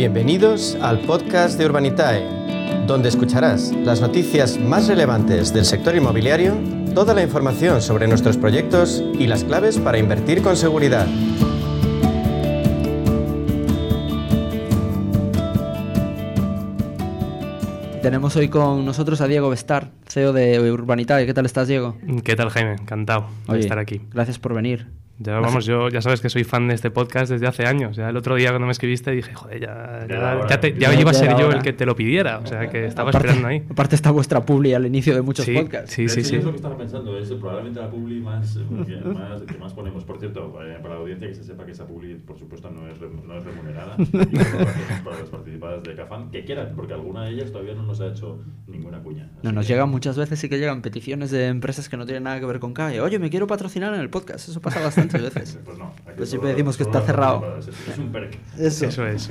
Bienvenidos al podcast de Urbanitae, donde escucharás las noticias más relevantes del sector inmobiliario, toda la información sobre nuestros proyectos y las claves para invertir con seguridad. Tenemos hoy con nosotros a Diego Bestar, CEO de Urbanitae. ¿Qué tal estás, Diego? ¿Qué tal, Jaime? Encantado de estar aquí. Gracias por venir. Ya, vamos, yo ya sabes que soy fan de este podcast desde hace años. Ya el otro día cuando me escribiste dije, joder, ya, ya, te- ya Ya- iba a ser yo hora. el que te lo pidiera. O sea, que estaba aparte, esperando ahí. aparte está vuestra publi al inicio de muchos Sí, podcasts. sí, sí, sí. Es lo que estaba pensando, es probablemente la publi más, eh, que, más, que más ponemos. Por cierto, eh, para la audiencia que se sepa que esa publi, por supuesto, no es, no es remunerada. Para las participadas de Cafán, que quieran, porque alguna de ellas todavía no nos ha hecho ninguna cuña. No, nos que- llegan muchas veces, sí que llegan peticiones de empresas que no tienen nada que ver con CAE. Oye, me quiero patrocinar en el podcast. Eso pasa bastantes veces. Pues no. Pues siempre decimos que está cerrado. Es, un perk. Eso. Eso es.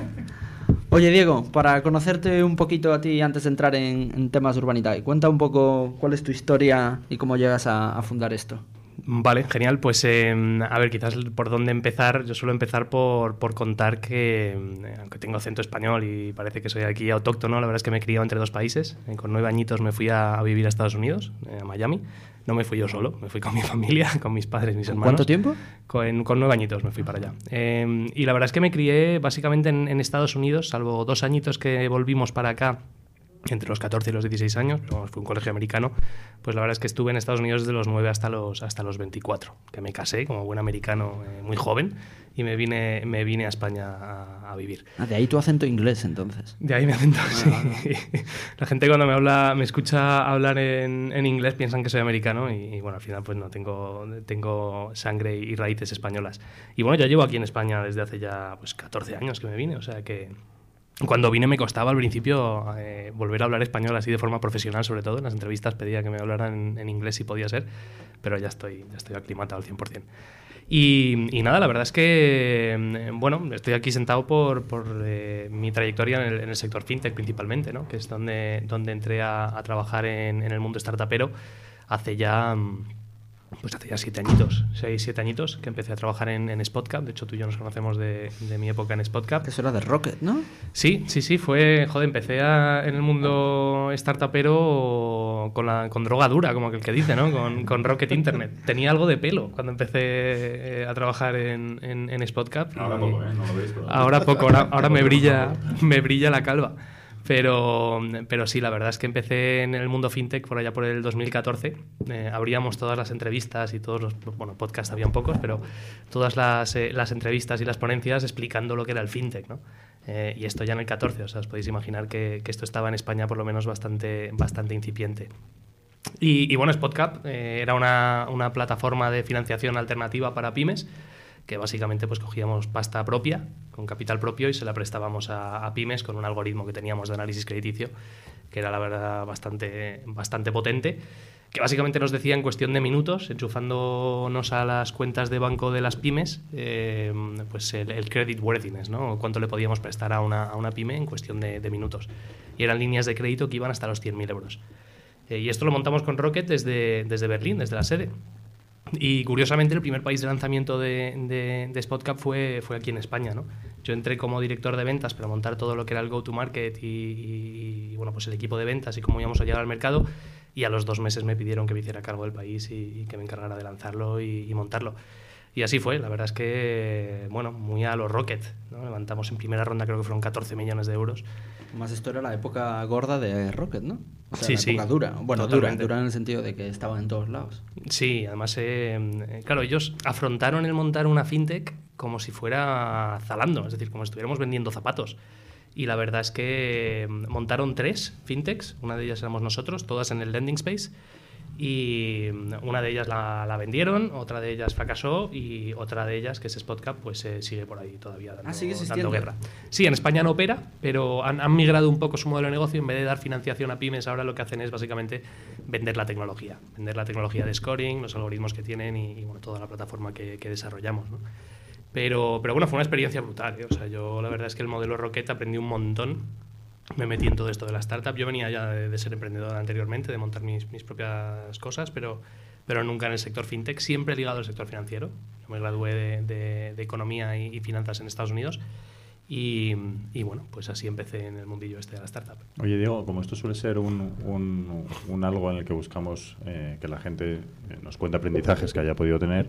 Oye, Diego, para conocerte un poquito a ti antes de entrar en, en temas de Urbanitae, cuenta un poco cuál es tu historia y cómo llegas a, a fundar esto. Vale, genial. Pues eh, a ver, quizás por dónde empezar. Yo suelo empezar por, por contar que, eh, aunque tengo acento español y parece que soy aquí autóctono, la verdad es que me he criado entre dos países. Eh, con nueve añitos me fui a, a vivir a Estados Unidos, eh, a Miami. No me fui yo solo, me fui con mi familia, con mis padres, mis hermanos. ¿Cuánto tiempo? Con, con nueve añitos me fui para allá. Eh, y la verdad es que me crié básicamente en, en Estados Unidos, salvo dos añitos que volvimos para acá entre los 14 y los 16 años, pero fue un colegio americano, pues la verdad es que estuve en Estados Unidos desde los 9 hasta los, hasta los 24, que me casé como buen americano eh, muy joven y me vine, me vine a España a, a vivir. Ah, de ahí tu acento inglés, entonces. De ahí me acento, sí. La gente cuando me habla, me escucha hablar en, en inglés piensan que soy americano y, y, bueno, al final pues no, tengo, tengo sangre y raíces españolas. Y bueno, ya llevo aquí en España desde hace ya pues 14 años que me vine, o sea que cuando vine me costaba al principio eh, volver a hablar español así de forma profesional, sobre todo en las entrevistas pedía que me hablaran en, en inglés si podía ser, pero ya estoy, ya estoy aclimatado al 100%. Y, y nada, la verdad es que, eh, bueno, estoy aquí sentado por, por eh, mi trayectoria en el, en el sector fintech principalmente, ¿no? que es donde, donde entré a, a trabajar en, en el mundo startupero hace ya, mm, pues hace ya siete añitos, seis, siete añitos que empecé a trabajar en, en Spotcap. De hecho, tú y yo nos conocemos de, de mi época en Spotcap. Que eso era de Rocket, ¿no? Sí, sí, sí, fue, joder, empecé a- en el mundo startupero con, la, con droga dura, como aquel que dice, ¿no? Con, con Rocket Internet. Tenía algo de pelo cuando empecé eh, a trabajar en, en, en Spotcap. Ahora poco, ¿eh? No lo veis, pero... Ahora poco, ahora, ahora me brilla, me brilla la calva. Pero, pero sí, la verdad es que empecé en el mundo fintech por allá por el 2014. Eh, abríamos todas las entrevistas y todos los, bueno, podcasts habían pocos, pero todas las, eh, las entrevistas y las ponencias explicando lo que era el fintech, ¿no? Eh, y esto ya en el 14, o sea, os podéis imaginar que, que esto estaba en España por lo menos bastante, bastante incipiente. Y, y bueno, Spotcap eh, era una, una plataforma de financiación alternativa para pymes que básicamente pues cogíamos pasta propia, con capital propio, y se la prestábamos a, pymes con un algoritmo que teníamos de análisis crediticio, que era la verdad bastante, bastante potente, que básicamente nos decía en cuestión de minutos, enchufándonos a las cuentas de banco de las pymes, eh, pues el, credit worthiness, ¿no? cuánto le podíamos prestar a una, a una pyme en cuestión de, de minutos. Y eran líneas de crédito que iban hasta los 100.000 euros. Eh, y esto lo montamos con Rocket desde, desde Berlín, desde la sede. Y curiosamente el primer país de lanzamiento de, de, de Spotcap fue, fue aquí en España. ¿no? Yo entré como director de ventas para montar todo lo que era el go-to-market y, y, y, bueno, pues el equipo de ventas y cómo íbamos a llegar al mercado. Y a los dos meses me pidieron que me hiciera cargo del país y, y que me encargara de lanzarlo y, montarlo. Y así fue, la verdad es que, bueno, muy a los Rocket. ¿no? Levantamos en primera ronda, creo que fueron 14 millones de euros. Más esto era la época gorda de Rocket, ¿no? O sea, Sí, la sí. época dura. Bueno, dura, Totalmente. dura en el sentido de que estaban en todos lados. Sí, además, eh, eh, claro, ellos afrontaron el montar una fintech como si fuera Zalando, es decir, como si estuviéramos vendiendo zapatos. Y la verdad es que eh, montaron tres fintechs, una de ellas éramos nosotros, todas en el lending space, y mm, una de ellas la, la vendieron, otra de ellas fracasó y otra de ellas, que es Spotcap, pues eh, sigue por ahí todavía dando, Ah, sigue dando guerra. Sí, en España no opera, pero han, han migrado un poco su modelo de negocio. En vez de dar financiación a pymes, ahora lo que hacen es básicamente vender la tecnología. Vender la tecnología de scoring, los algoritmos que tienen y, y, bueno, toda la plataforma que, que desarrollamos. ¿no? Pero, pero bueno, fue una experiencia brutal. ¿eh? O sea, yo la verdad es que el modelo Rocket aprendí un montón. Me metí en todo esto de la startup. Yo venía ya de, de ser emprendedor anteriormente, de montar mis, mis propias cosas, pero, pero nunca en el sector fintech, siempre ligado al sector financiero. Yo me gradué de, de- de economía y, y finanzas en Estados Unidos Y, y, bueno, pues así empecé en el mundillo este de la startup. Oye, Diego, como esto suele ser un, un, un algo en el que buscamos eh, que la gente eh, nos cuente aprendizajes que haya podido tener,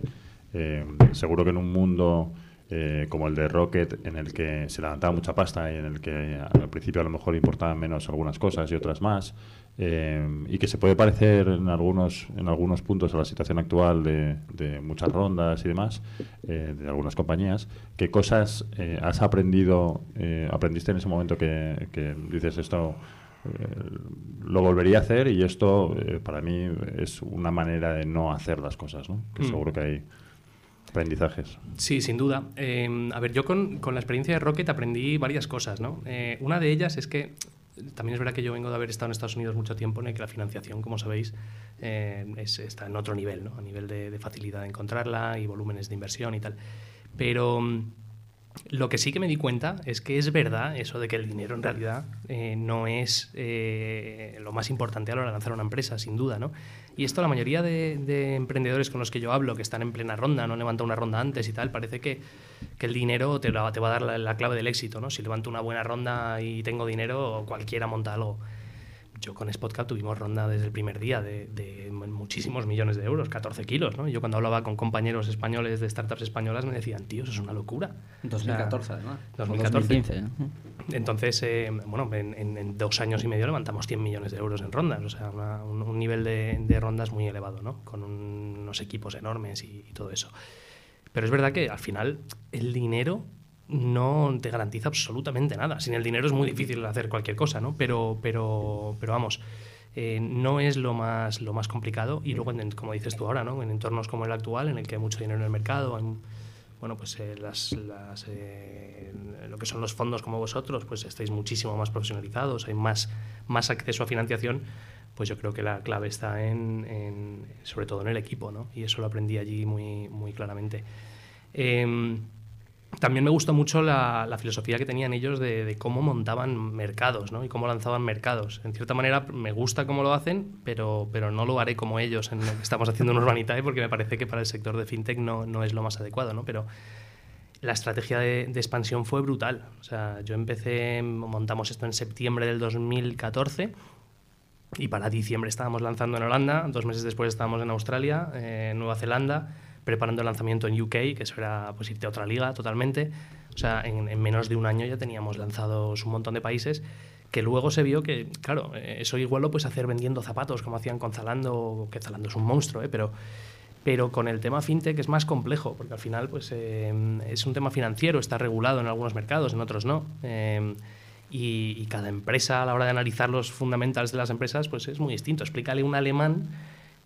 eh, seguro que en un mundo eh, como el de Rocket, en el que se levantaba mucha pasta y en el que al principio a lo mejor importaban menos algunas cosas y otras más, eh, y que se puede parecer en algunos, en algunos puntos a la situación actual de, de muchas rondas y demás, eh, de algunas compañías, ¿qué cosas eh, has aprendido, eh, aprendiste en ese momento que, que dices esto? lo volvería a hacer y esto para mí es una manera de no hacer las cosas, ¿no? Que Mm. seguro que hay aprendizajes. Sí, sin duda. Eh, a ver, yo con, con la experiencia de Rocket aprendí varias cosas, ¿no? Eh, una de ellas es que también es verdad que yo vengo de haber estado en Estados Unidos mucho tiempo en el que la financiación, como sabéis, eh, es- está en otro nivel, ¿no? A nivel de, de facilidad de encontrarla y volúmenes de inversión y tal. Pero mm, lo que sí que me di cuenta es que es verdad eso de que el dinero en realidad eh, no es eh, lo más importante a la hora de lanzar una empresa, sin duda, ¿no? Y esto la mayoría de, de emprendedores con los que yo hablo, que están en plena ronda, no han una ronda antes y tal, parece que, que el dinero te, te va a dar la, la clave del éxito, ¿no? Si levanto una buena ronda y tengo dinero, cualquiera monta algo. Yo con Spotcap tuvimos ronda desde el primer día de, de muchísimos millones de euros, 14 kilos, ¿no? Yo cuando hablaba con compañeros españoles de startups españolas me decían, tío, eso es una locura. O sea, 2014, además. O 2014. 2015. ¿no? entonces, eh, bueno, en, en- en dos años y medio levantamos 100 millones de euros en rondas, o sea, una- un, un nivel de, de rondas muy elevado, ¿no? Con un- unos equipos enormes y, y todo eso. Pero es verdad que al final el dinero no te garantiza absolutamente nada. Sin el dinero es muy difícil hacer cualquier cosa, ¿no? Pero, pero, pero vamos, eh, no es lo más, lo más complicado. Y luego, como dices tú ahora, ¿no? En entornos como el actual, en el que hay mucho dinero en el mercado, hay, bueno, pues eh, las, eh, lo que son los fondos como vosotros, pues estáis muchísimo más profesionalizados, hay más, más acceso a financiación, pues yo creo que la clave está en, en- sobre todo en el equipo, ¿no? Y eso lo aprendí allí muy, muy claramente. También me gustó mucho la, filosofía que tenían ellos de, cómo montaban mercados y cómo lanzaban mercados. En cierta manera me gusta cómo lo hacen, pero, pero no lo haré como ellos en lo que estamos haciendo en Urbanitae porque me parece que para el sector de fintech no, no es lo más adecuado. ¿no? Pero la estrategia de, expansión fue brutal. Yo empecé, montamos esto en septiembre del 2014 y para diciembre estábamos lanzando en Holanda, dos meses después estábamos en Australia, eh, Nueva Zelanda, preparando el lanzamiento en UK, que eso era pues, irte a otra liga totalmente. O sea, en, en menos de un año ya teníamos lanzados un montón de países que luego se vio que, claro, eh, eso igual lo puedes hacer vendiendo zapatos, como hacían con Zalando, que Zalando es un monstruo, ¿eh? pero, pero con el tema fintech es más complejo, porque al final pues, eh, es un tema financiero, está regulado en algunos mercados, en otros no. Eh, y, cada empresa, a la hora de analizar los fundamentals de las empresas, pues es muy distinto. Explícale un alemán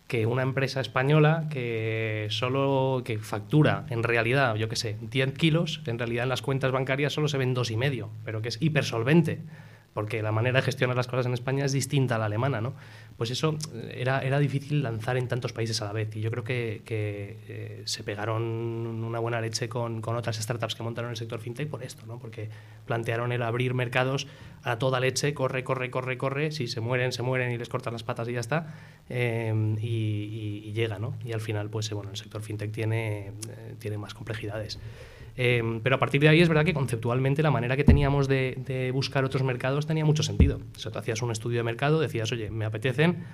que una empresa española que solo que factura en realidad, yo qué sé, 10 kilos, en realidad en las cuentas bancarias solo se ven dos y medio, pero que es hipersolvente, porque la manera de gestionar las cosas en España es distinta a la alemana, ¿no? Pues eso eh, era, era difícil lanzar en tantos países a la vez y yo creo que, eh, se pegaron una buena leche con, con otras startups que montaron el sector fintech por esto, ¿no? Porque plantearon el abrir mercados a toda leche, corre, corre, corre, corre, si se mueren, se mueren y les cortan las patas y ya está, eh, y, y- y llega, ¿no? Y al final, pues eh, bueno, el sector fintech tiene, eh, tiene más complejidades. Eh, pero a partir de ahí es verdad que conceptualmente la manera que teníamos de, buscar otros mercados tenía mucho sentido. O sea, tú hacías un estudio de mercado, decías, oye, me apetecen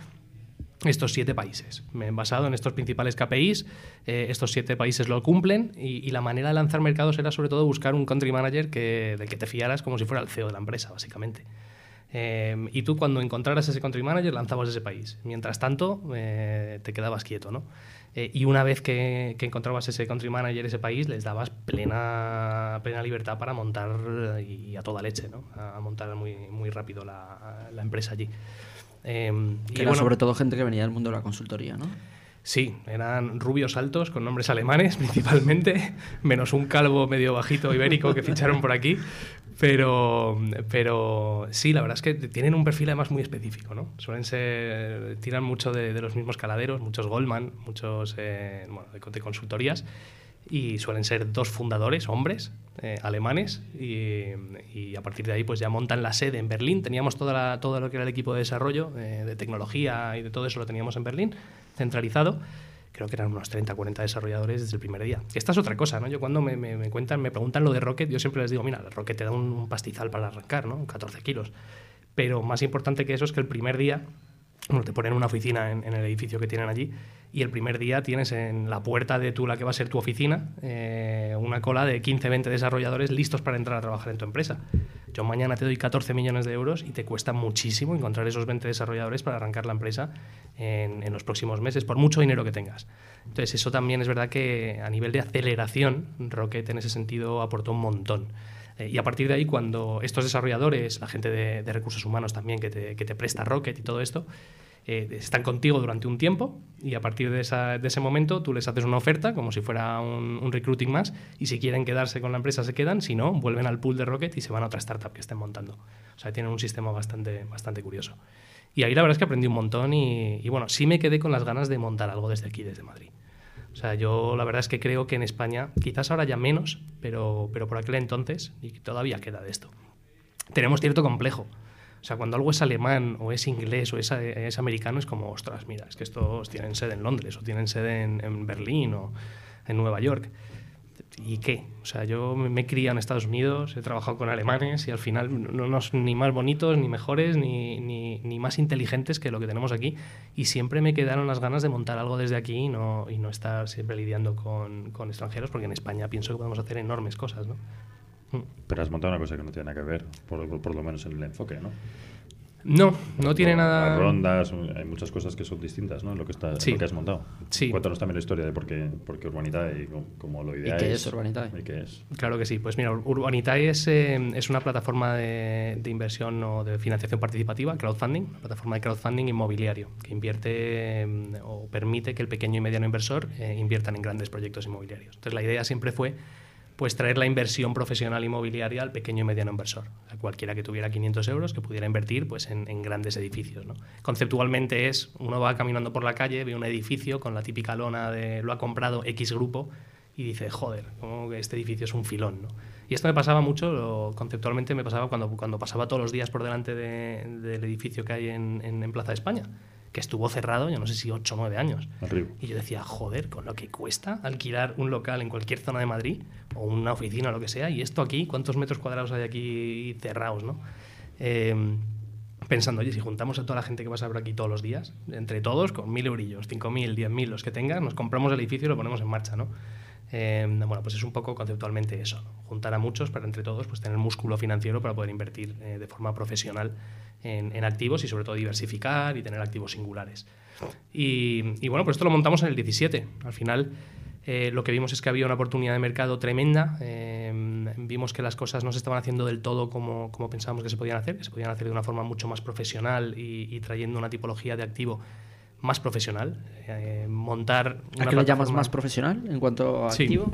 estos siete países. Me he basado en estos principales KPIs, eh, estos siete países lo cumplen y, y la manera de lanzar mercados era sobre todo buscar un country manager que, del que te fiaras como si fuera el CEO de la empresa, básicamente. Eh, y tú cuando encontraras ese country manager lanzabas ese país. Mientras tanto, eh, te quedabas quieto, ¿no? Eh, y una vez que, que encontrabas ese country manager, ese país, les dabas plena, plena libertad para montar eh, y, a toda leche, ¿no? A, montar muy, muy rápido la, la empresa allí. Eh, y Que era bueno, sobre todo gente que venía del mundo de la consultoría, ¿no? Sí, eran rubios altos con nombres alemanes principalmente, menos un calvo medio bajito ibérico que ficharon por aquí. Pero, pero sí, la verdad es que tienen un perfil además muy específico, ¿no? Suelen ser, tiran mucho de, de los mismos caladeros, muchos Goldman, muchos eh, bueno, de, de consultorías, y suelen ser dos fundadores, hombres, eh, alemanes, y, y a partir de ahí pues ya montan la sede en Berlín. Teníamos toda la- todo lo que era el equipo de desarrollo, eh, de tecnología y de todo eso lo teníamos en Berlín, centralizado. Creo que eran unos 30, 40 desarrolladores desde el primer día. Esta es otra cosa, ¿no? Yo cuando me, cuentan, me preguntan lo de Rocket, yo siempre les digo, mira, Rocket te da un, pastizal para arrancar, ¿no? 14 kilos. Pero más importante que eso es que el primer día, te ponen una oficina en, en el edificio que tienen allí y el primer día tienes en la puerta de tu, la que va a ser tu oficina eh, una cola de 15, 20 desarrolladores listos para entrar a trabajar en tu empresa. Yo mañana te doy 14 millones de euros y te cuesta muchísimo encontrar esos 20 desarrolladores para arrancar la empresa en, en los próximos meses, por mucho dinero que tengas. Entonces, eso también es verdad que a nivel de aceleración, Rocket en ese sentido aportó un montón. Eh, y a partir de ahí, cuando estos desarrolladores, la gente de, de recursos humanos también que te, que te presta Rocket y todo esto, eh, están contigo durante un tiempo y a partir de, ese momento tú les haces una oferta como si fuera un, recruiting más y si quieren quedarse con la empresa se quedan, si no, vuelven al pool de Rocket y se van a otra startup que estén montando. O sea, tienen un sistema bastante, bastante curioso. Y ahí la verdad es que aprendí un montón y, y bueno, sí me quedé con las ganas de montar algo desde aquí, desde Madrid. O sea, yo la verdad es que creo que en España, quizás ahora ya menos, pero, pero por aquel entonces, y todavía queda de esto, tenemos cierto complejo. O sea, cuando algo es alemán o es inglés o es, es, americano, es como, ostras, mira, es que estos tienen sede en Londres o tienen sede en, en Berlín o en Nueva York. ¿Y qué? O sea, yo me he criado en Estados Unidos, he trabajado con alemanes y al final no, son ni más bonitos, ni mejores, ni, ni, ni, más inteligentes que lo que tenemos aquí. Y siempre me quedaron las ganas de montar algo desde aquí y no, y no estar siempre lidiando con, con extranjeros, porque en España pienso que podemos hacer enormes cosas, ¿no? Pero has montado una cosa que no tiene nada que ver, por, por lo menos en el enfoque, ¿no? No, no tiene nada. Las rondas, hay muchas cosas que son distintas, ¿no? Lo que, está, sí. lo que has montado. Sí. Cuéntanos también la historia de por qué, por qué Urbanitae y cómo lo ideáis. ¿Y qué es Urbanitae? ¿Y qué es? Claro que sí. Pues mira, Urbanitae es, eh, es una plataforma de, de, inversión o de financiación participativa, crowdfunding, una plataforma de crowdfunding inmobiliario que invierte eh, o permite que el pequeño y mediano inversor eh, inviertan en grandes proyectos inmobiliarios. Entonces la idea siempre fue pues traer la inversión profesional inmobiliaria al pequeño y mediano inversor, a cualquiera que tuviera 500 euros que pudiera invertir pues, en, grandes edificios. ¿no? Conceptualmente es, uno va caminando por la calle, ve un edificio con la típica lona de lo ha comprado X grupo y dice, joder, como que este edificio es un filón. ¿no? Y esto me pasaba mucho, lo, conceptualmente me pasaba cuando, cuando pasaba todos los días por delante de, del edificio que hay en, en Plaza de España que estuvo cerrado, yo no sé si 8 o 9 años. Arriba. Y yo decía, joder, con lo que cuesta alquilar un local en cualquier zona de Madrid, o una oficina o lo que sea, y esto aquí, ¿cuántos metros cuadrados hay aquí cerrados, no? Eh, pensando, oye, si juntamos a toda la gente que pasa por aquí todos los días, entre todos, con mil eurillos, cinco mil, diez mil, los que tengan, nos compramos el edificio y lo ponemos en marcha, ¿no? Eh, bueno, pues es un poco conceptualmente eso, juntar a muchos para entre todos pues tener músculo financiero para poder invertir eh, de forma profesional en, activos y sobre todo diversificar y tener activos singulares. Y, bueno, pues esto lo montamos en el 17. Al final eh, lo que vimos es que había una oportunidad de mercado tremenda, eh, vimos que las cosas no se estaban haciendo del todo como, como pensábamos que se podían hacer, que se podían hacer de una forma mucho más profesional y, y trayendo una tipología de activo más profesional, eh, montar... ¿A qué lo llamas más profesional en cuanto a sí. activo?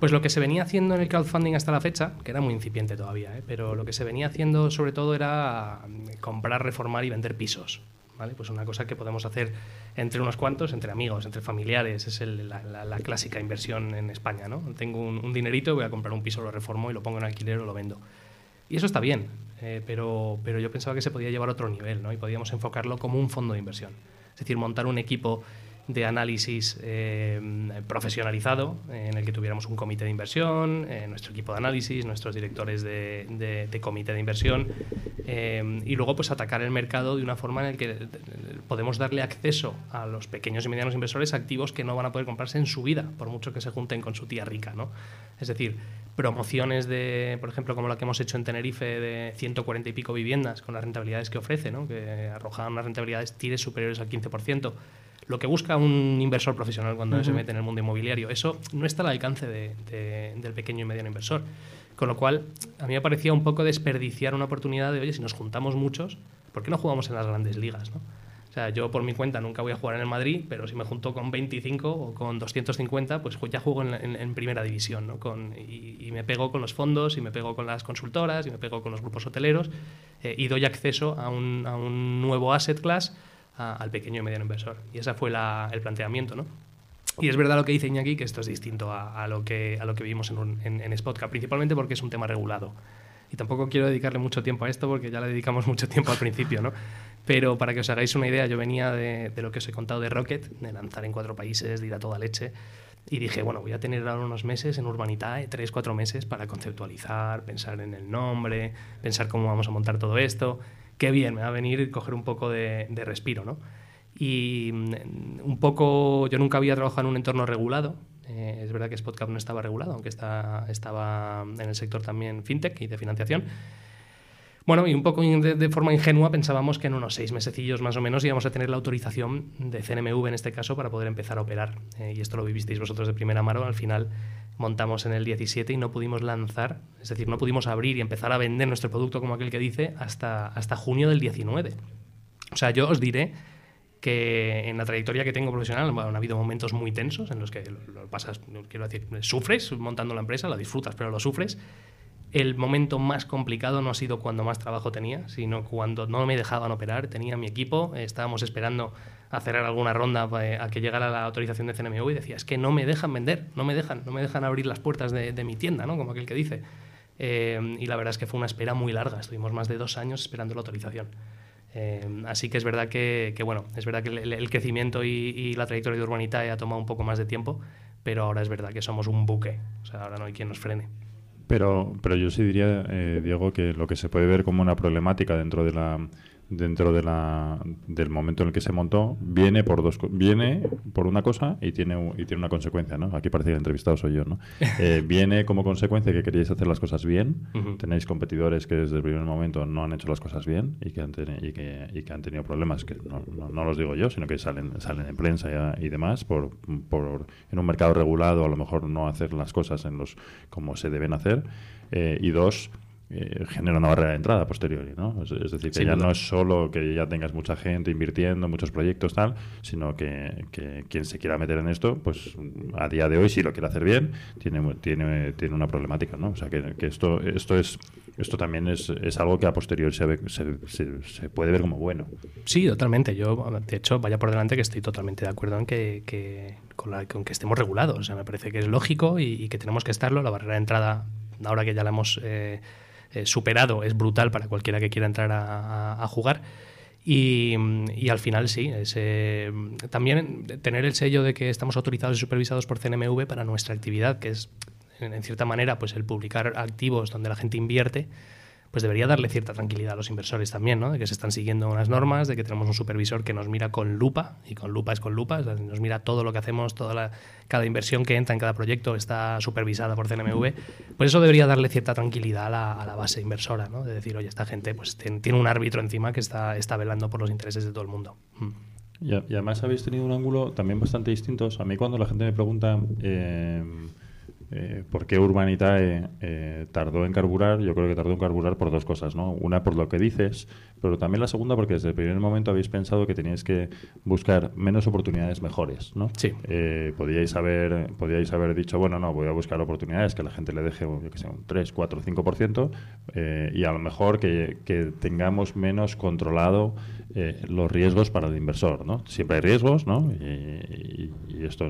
Pues lo que se venía haciendo en el crowdfunding hasta la fecha, que era muy incipiente todavía, ¿eh? pero lo que se venía haciendo sobre todo era comprar, reformar y vender pisos. ¿vale? Pues una cosa que podemos hacer entre unos cuantos, entre amigos, entre familiares, es el, la, la, la, clásica inversión en España. ¿no? Tengo un, un, dinerito, voy a comprar un piso, lo reformo y lo pongo en alquiler o lo vendo. Y eso está bien, eh, pero, pero yo pensaba que se podía llevar a otro nivel ¿no? y podíamos enfocarlo como un fondo de inversión. Es decir, montar un equipo de análisis eh, profesionalizado, en el que tuviéramos un comité de inversión, eh, nuestro equipo de análisis, nuestros directores de comité de inversión, eh, y luego pues atacar el mercado de una forma en la que podemos darle acceso a los pequeños y medianos inversores activos que no van a poder comprarse en su vida, por mucho que se junten con su tía rica. ¿no? Es decir, promociones de, por ejemplo, como la que hemos hecho en Tenerife de 140 y pico viviendas con las rentabilidades que ofrece, ¿no? que arrojan unas rentabilidades tires superiores al 15%, lo que busca un inversor profesional cuando uh -huh. se mete en el mundo inmobiliario. Eso no está al alcance de, de, del pequeño y mediano inversor. Con lo cual, a mí me parecía un poco desperdiciar una oportunidad de, oye, si nos juntamos muchos, ¿por qué no jugamos en las grandes ligas? ¿no? O sea, yo por mi cuenta nunca voy a jugar en el Madrid, pero si me junto con 25 o con 250, pues ya juego en, en, en primera división, ¿no? Con, y, y, me pego con los fondos, y me pego con las consultoras, y me pego con los grupos hoteleros, eh, y doy acceso a un, a un nuevo asset class a, al pequeño y mediano inversor. Y ese fue la, el planteamiento, ¿no? Y es verdad lo que dice Iñaki, que esto es distinto a, a lo, que, a lo que vimos en, un, en, en principalmente porque es un tema regulado. Y tampoco quiero dedicarle mucho tiempo a esto porque ya le dedicamos mucho tiempo al principio, ¿no? Pero para que os hagáis una idea, yo venía de, de, lo que os he contado de Rocket, de lanzar en cuatro países, de ir a toda leche. Y dije, bueno, voy a tener ahora unos meses en Urbanitae, tres, cuatro meses, para conceptualizar, pensar en el nombre, pensar cómo vamos a montar todo esto. Qué bien, me va a venir coger un poco de, de respiro, ¿no? Y mm, un poco, yo nunca había trabajado en un entorno regulado. Eh, es verdad que Spotcap no estaba regulado, aunque está, estaba en el sector también fintech y de financiación. Bueno, y un poco de, forma ingenua pensábamos que en unos seis mesecillos más o menos íbamos a tener la autorización de CNMV en este caso para poder empezar a operar. Eh, y esto lo vivisteis vosotros de primera mano. Al final montamos en el 17 y no pudimos lanzar, es decir, no pudimos abrir y empezar a vender nuestro producto como aquel que dice hasta, hasta junio del 19. O sea, yo os diré que en la trayectoria que tengo profesional bueno, han habido momentos muy tensos en los que lo, lo pasas, quiero decir, sufres montando la empresa, la disfrutas, pero lo sufres el momento más complicado no ha sido cuando más trabajo tenía, sino cuando no me dejaban operar. Tenía mi equipo, estábamos esperando a cerrar alguna ronda eh, a que llegara la autorización de CNMV y decía, es que no me dejan vender, no me dejan, no me dejan abrir las puertas de, mi tienda, ¿no? como aquel que dice. Eh, y la verdad es que fue una espera muy larga, estuvimos más de dos años esperando la autorización. Eh, así que es verdad que, bueno, es verdad que el, crecimiento y, y, la trayectoria de Urbanitae ha tomado un poco más de tiempo, pero ahora es verdad que somos un buque, o sea, ahora no hay quien nos frene. Pero, pero yo sí diría, eh, Diego, que lo que se puede ver como una problemática dentro de la dentro de la, del momento en el que se montó viene por dos viene por una cosa y tiene y tiene una consecuencia no aquí parece que el entrevistado soy yo no eh, viene como consecuencia que queréis hacer las cosas bien uh -huh. tenéis competidores que desde el primer momento no han hecho las cosas bien y que han, y que, y que han tenido problemas que no, no, no, los digo yo sino que salen salen en prensa y, y demás por, por en un mercado regulado a lo mejor no hacer las cosas en los como se deben hacer. Eh, y dos eh, genera una barrera de entrada posteriori, ¿no? Es, es decir, que ya no es solo que ya tengas mucha gente invirtiendo, muchos proyectos, tal, sino que, que, quien se quiera meter en esto, pues a día de hoy, si lo quiere hacer bien, tiene, tiene, tiene una problemática, ¿no? O sea, que, que esto, esto es esto también es, es algo que a posteriori se, ve, se, se, se, puede ver como bueno. Sí, totalmente. Yo, de hecho, vaya por delante que estoy totalmente de acuerdo en que, que con, la, con, que estemos regulados. O sea, me parece que es lógico y, y, que tenemos que estarlo. La barrera de entrada, ahora que ya la hemos... Eh, eh, superado es brutal para cualquiera que quiera entrar a, jugar. Y, al final sí, es, eh, también tener el sello de que estamos autorizados y supervisados por CNMV para nuestra actividad, que es en cierta manera pues el publicar activos donde la gente invierte, pues debería darle cierta tranquilidad a los inversores también, ¿no? De que se están siguiendo unas normas, de que tenemos un supervisor que nos mira con lupa, y con lupa es con lupa, nos mira todo lo que hacemos, toda la, cada inversión que entra en cada proyecto está supervisada por CNMV, pues eso debería darle cierta tranquilidad a la, base inversora, ¿no? De decir, oye, esta gente pues tiene un árbitro encima que está, está velando por los intereses de todo el mundo. Mm. Y, además habéis tenido un ángulo también bastante distinto. A mí cuando la gente me pregunta... Eh, eh, ¿Por qué Urbanitae eh, tardó en carburar? Yo creo que tardó en carburar por dos cosas, ¿no? Una por lo que dices, pero también la segunda porque desde el primer momento habéis pensado que teníais que buscar menos oportunidades mejores, ¿no? Sí. Eh, podíais, haber, podíais haber dicho, bueno, no, voy a buscar oportunidades que la gente le deje, yo que sé, un 3, 4, 5%, eh, y a lo mejor que, que tengamos menos controlado eh, los riesgos para el inversor, ¿no? Siempre hay riesgos, ¿no? Y, y, y esto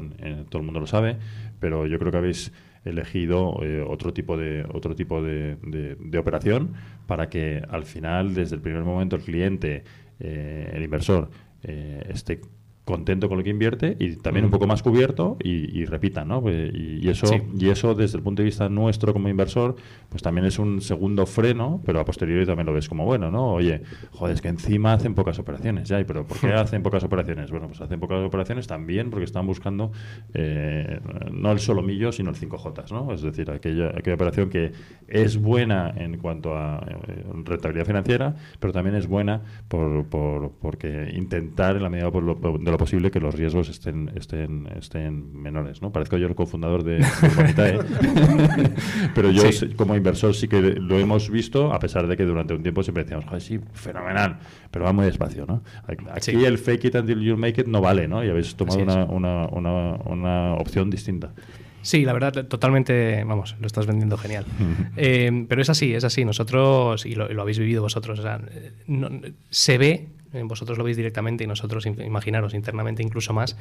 todo el mundo lo sabe, pero yo creo que habéis elegido eh, otro tipo de otro tipo de, de, operación para que al final desde el primer momento el cliente eh, el inversor eh, esté contento con lo que invierte y también un poco más cubierto y, y repita, ¿no? Pues, y, y, eso, sí. y eso desde el punto de vista nuestro como inversor, pues también es un segundo freno, pero a posteriori también lo ves como bueno, ¿no? Oye, joder, es que encima hacen pocas operaciones, ya, pero ¿por qué hacen pocas operaciones? Bueno, pues hacen pocas operaciones también porque están buscando eh, no el solomillo, sino el 5J, ¿no? Es decir, aquella, aquella operación que es buena en cuanto a eh, rentabilidad financiera, pero también es buena por, por porque intentar en la medida por lo, de lo posible que los riesgos estén, estén, estén menores. ¿no? Parezco yo el cofundador de, de pero yo sí. como inversor sí que lo hemos visto, a pesar de que durante un tiempo siempre decíamos, joder, sí, fenomenal, pero va muy despacio. ¿no? Aquí sí. el fake it until you make it no vale, ¿no? y habéis tomado una, una, una, una opción distinta. Sí, la verdad, totalmente, vamos, lo estás vendiendo genial. Eh, pero es así, es así. Nosotros, y lo, habéis vivido vosotros, se ve, eh, vosotros lo veis directamente y nosotros, imaginaros internamente incluso más,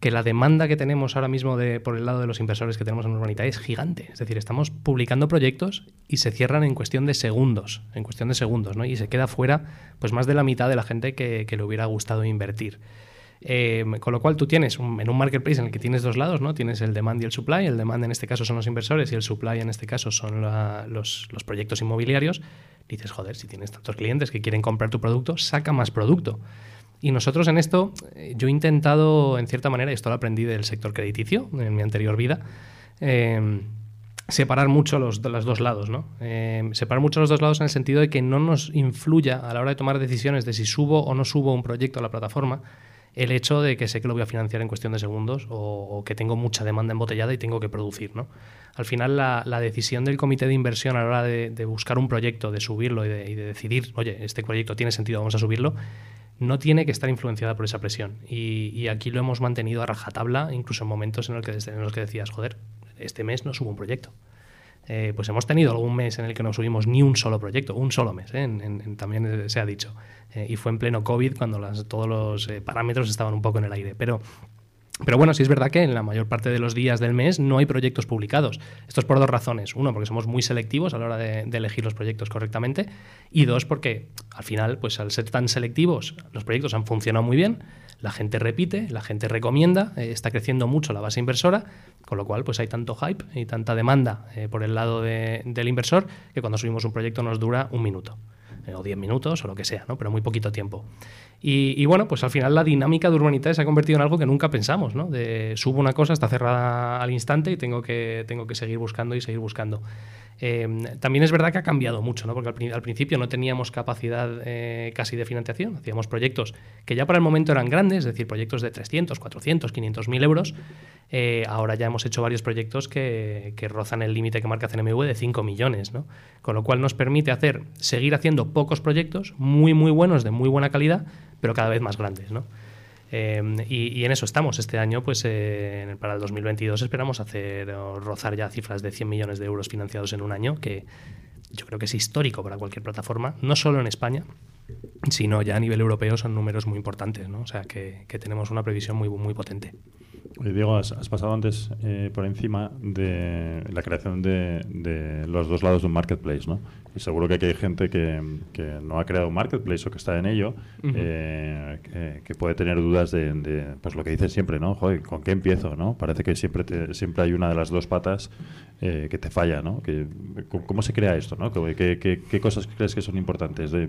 que la demanda que tenemos ahora mismo de, por el lado de los inversores que tenemos en Urbanita es gigante. Es decir, estamos publicando proyectos y se cierran en cuestión de segundos, en cuestión de segundos, ¿no? Y se queda fuera pues más de la mitad de la gente que, que le hubiera gustado invertir. Eh, con lo cual tú tienes en un marketplace en el que tienes dos lados, ¿no? Tienes el demand y el supply. El demand en este caso son los inversores y el supply en este caso son los, proyectos inmobiliarios. Dices, joder, si tienes tantos clientes que quieren comprar tu producto, saca más producto. Y nosotros en esto, eh, yo he intentado, en cierta manera, y esto lo aprendí del sector crediticio en mi anterior vida, eh, separar mucho los, los dos lados, ¿no? separar mucho los dos lados en el sentido de que no nos influya a la hora de tomar decisiones de si subo o no subo un proyecto a la plataforma, el hecho de que sé que lo voy a financiar en cuestión de segundos o, que tengo mucha demanda embotellada y tengo que producir. ¿no? Al final, la, decisión del comité de inversión a la hora de, buscar un proyecto, de subirlo y de, decidir, oye, este proyecto tiene sentido, vamos a subirlo, no tiene que estar influenciada por esa presión. Y, aquí lo hemos mantenido a rajatabla, incluso en momentos en, que, en los que decías, joder, este mes no subo un proyecto. Eh, pues hemos tenido algún mes en el que no subimos ni un solo proyecto, un solo mes, ¿eh? también se ha dicho. Eh, y fue en pleno COVID cuando todos los parámetros estaban un poco en el aire. Pero pero bueno, sí es verdad que en la mayor parte de los días del mes no hay proyectos publicados. Esto es por dos razones. Uno, porque somos muy selectivos a la hora de, elegir los proyectos correctamente. Y dos, porque al final, pues al ser tan selectivos, los proyectos han funcionado muy bien la gente repite, la gente recomienda, eh, está creciendo mucho la base inversora, con lo cual pues hay tanto hype y tanta demanda eh, por el lado del inversor que cuando subimos un proyecto nos dura un minuto eh, o diez minutos o lo que sea, ¿no? pero muy poquito tiempo. Y, bueno, pues al final la dinámica de urbanidad se ha convertido en algo que nunca pensamos, ¿no? De subo una cosa, está cerrada al instante y tengo que, tengo que seguir buscando y seguir buscando. Em, también es verdad que ha cambiado mucho, ¿no? porque al, principio no teníamos capacidad eh, casi de financiación, hacíamos proyectos que ya para el momento eran grandes, es decir, proyectos de 300, 400, 500 mil euros. Eh, ahora ya hemos hecho varios proyectos que, rozan el límite que marca CNMV de 5 millones, ¿no? con lo cual nos permite hacer, seguir haciendo pocos proyectos muy, muy buenos, de muy buena calidad, pero cada vez más grandes. ¿no? Em, y, en eso estamos. Este año, pues eh, para el 2022 esperamos hacer rozar ya cifras de 100 millones de euros financiados en un año, que yo creo que es histórico para cualquier plataforma, no solo en España, sino ya a nivel europeo son números muy importantes, ¿no? O sea que, tenemos una previsión muy, muy potente. Diego, has, pasado antes eh, por encima de la creación de, los dos lados de un marketplace, ¿no? Y seguro que aquí hay gente que, no ha creado un marketplace o que está en ello, eh, que, puede tener dudas de, pues lo que dicen siempre, ¿no? Joder, ¿con qué empiezo, no? Parece que siempre siempre hay una de las dos patas eh, que te falla, ¿no? Que, ¿Cómo se crea esto, no? ¿Qué, qué cosas crees que son importantes? De,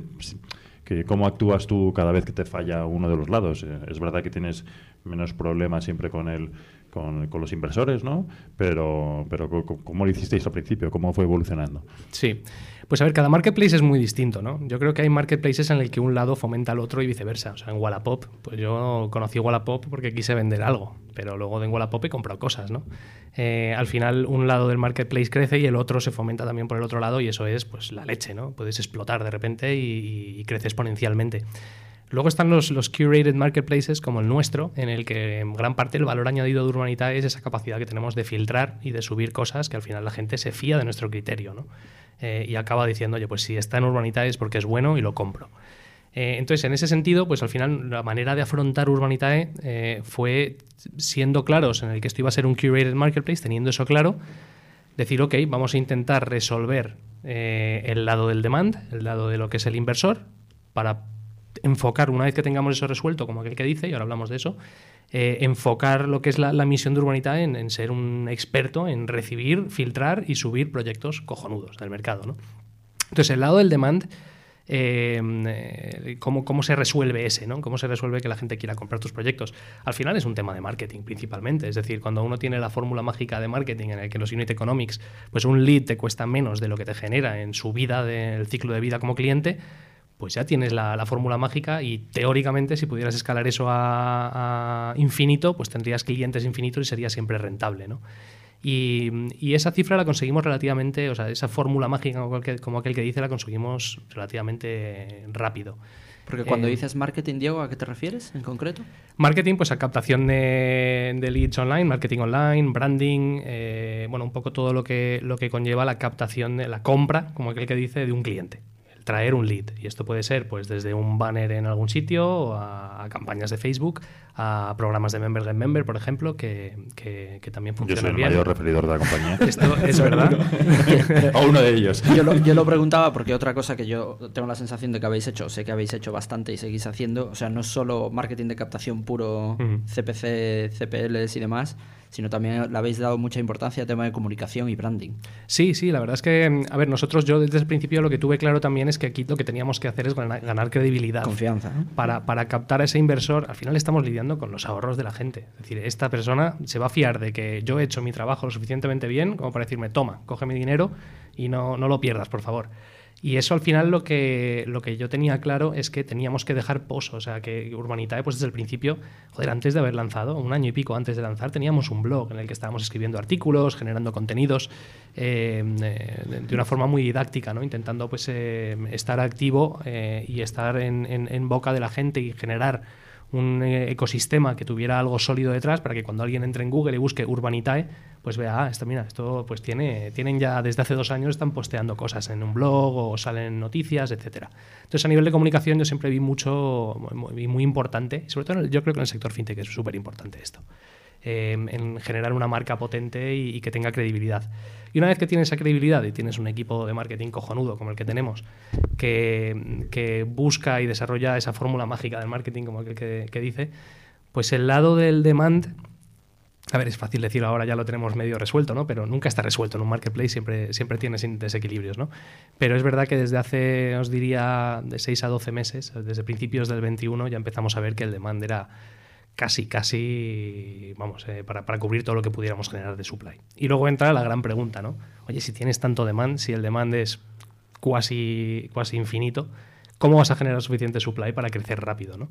que cómo actúas tú cada vez que te falla uno de los lados. Eh, es verdad que tienes menos problemas siempre con el con, con, los inversores, ¿no? Pero, pero ¿cómo lo hicisteis al principio? ¿Cómo fue evolucionando? Sí. Pues a ver, cada marketplace es muy distinto, ¿no? Yo creo que hay marketplaces en el que un lado fomenta al otro y viceversa. O sea, en Wallapop, pues yo conocí Wallapop porque quise vender algo, pero luego en Wallapop he comprado cosas, ¿no? Eh, al final, un lado del marketplace crece y el otro se fomenta también por el otro lado y eso es, pues, la leche, ¿no? Puedes explotar de repente y, y crece exponencialmente. Luego están los, curated marketplaces como el nuestro, en el que en gran parte el valor añadido de Urbanita es esa capacidad que tenemos de filtrar y de subir cosas que al final la gente se fía de nuestro criterio ¿no? Eh, y acaba diciendo, oye, pues si está en Urbanita es porque es bueno y lo compro. Eh, entonces, en ese sentido, pues al final la manera de afrontar Urbanitae eh, fue siendo claros en el que esto iba a ser un curated marketplace, teniendo eso claro, decir, ok, vamos a intentar resolver el lado del demand, el lado de lo que es el inversor, para enfocar, una vez que tengamos eso resuelto, como aquel que dice, y ahora hablamos de eso, eh, enfocar lo que es la, misión de Urbanita en, ser un experto en recibir, filtrar y subir proyectos cojonudos del mercado. ¿no? Entonces, el lado del demand, eh, eh, ¿cómo, se resuelve ese? ¿no? ¿Cómo se resuelve que la gente quiera comprar tus proyectos? Al final es un tema de marketing principalmente. Es decir, cuando uno tiene la fórmula mágica de marketing en el que los unit economics, pues un lead te cuesta menos de lo que te genera en su vida, del ciclo de vida como cliente, pues ya tienes la, fórmula mágica y teóricamente si pudieras escalar eso a, infinito, pues tendrías clientes infinitos y sería siempre rentable, ¿no? Y, esa cifra la conseguimos relativamente, o sea, esa fórmula mágica como aquel, que dice la conseguimos relativamente rápido. Porque cuando Eh, dices marketing, Diego, ¿a qué te refieres en concreto? Marketing, pues a captación de, de leads online, marketing online, branding, eh, bueno, un poco todo lo que, lo que conlleva la captación, de la compra, como aquel que dice, de un cliente. Traer un lead. Y esto puede ser pues desde un banner en algún sitio, o a, a campañas de Facebook, a programas de Member Get Member, por ejemplo, que, que- que también Yo funcionan soy el bien. mayor referidor de la compañía. Esto es verdad. o uno de ellos. Yo lo, yo lo preguntaba porque otra cosa que yo tengo la sensación de que habéis hecho, sé que habéis hecho bastante y seguís haciendo, o sea, no es solo marketing de captación puro. CPC, CPLs y demás, sino también le habéis dado mucha importancia al tema de comunicación y branding. Sí, sí, la verdad es que, a ver, nosotros, yo desde el principio lo que tuve claro también es que aquí lo que teníamos que hacer es ganar, ganar credibilidad. Confianza. Para, para captar a ese inversor, al final estamos lidiando con los ahorros de la gente. Es decir, esta persona se va a fiar de que yo he hecho mi trabajo lo suficientemente bien como para decirme, toma, coge mi dinero y no, no lo pierdas, por favor. Y eso al final lo que, lo que yo tenía claro es que teníamos que dejar pozo. O sea, que Urbanitae, pues desde el principio, joder, antes de haber lanzado, un año y pico antes de lanzar, teníamos un blog en el que estábamos escribiendo artículos, generando contenidos eh, eh, de una forma muy didáctica, ¿no? intentando pues, eh, estar activo eh, y estar en, en- en boca de la gente y generar un eh, ecosistema que tuviera algo sólido detrás para que cuando alguien entre en Google y busque Urbanitae, pues vea, ah, esto, mira, esto pues tiene, tienen ya desde hace dos años están posteando cosas en un blog o salen noticias, etcétera. Entonces a nivel de comunicación yo siempre vi mucho, muy, muy importante, sobre todo el- yo creo que en el sector fintech es súper importante esto, eh, en generar una marca potente y, que tenga credibilidad. Y una vez que tienes esa credibilidad y tienes un equipo de marketing cojonudo como el que tenemos, que, busca y desarrolla esa fórmula mágica del marketing, como aquel que, dice, pues el lado del demand, a ver, es fácil decirlo ahora, ya lo tenemos medio resuelto, ¿no? Pero nunca está resuelto en un marketplace, siempre, siempre tienes desequilibrios, ¿no? Pero es verdad que desde hace, os diría, de 6 a 12 meses, desde principios del 21, ya empezamos a ver que el demand era casi, casi, vamos, eh, para, para cubrir todo lo que pudiéramos generar de supply. Y luego entra la gran pregunta, ¿no? Oye, si tienes tanto demand, si el demand es cuasi, cuasi infinito, ¿cómo vas a generar suficiente supply para crecer rápido, ¿no?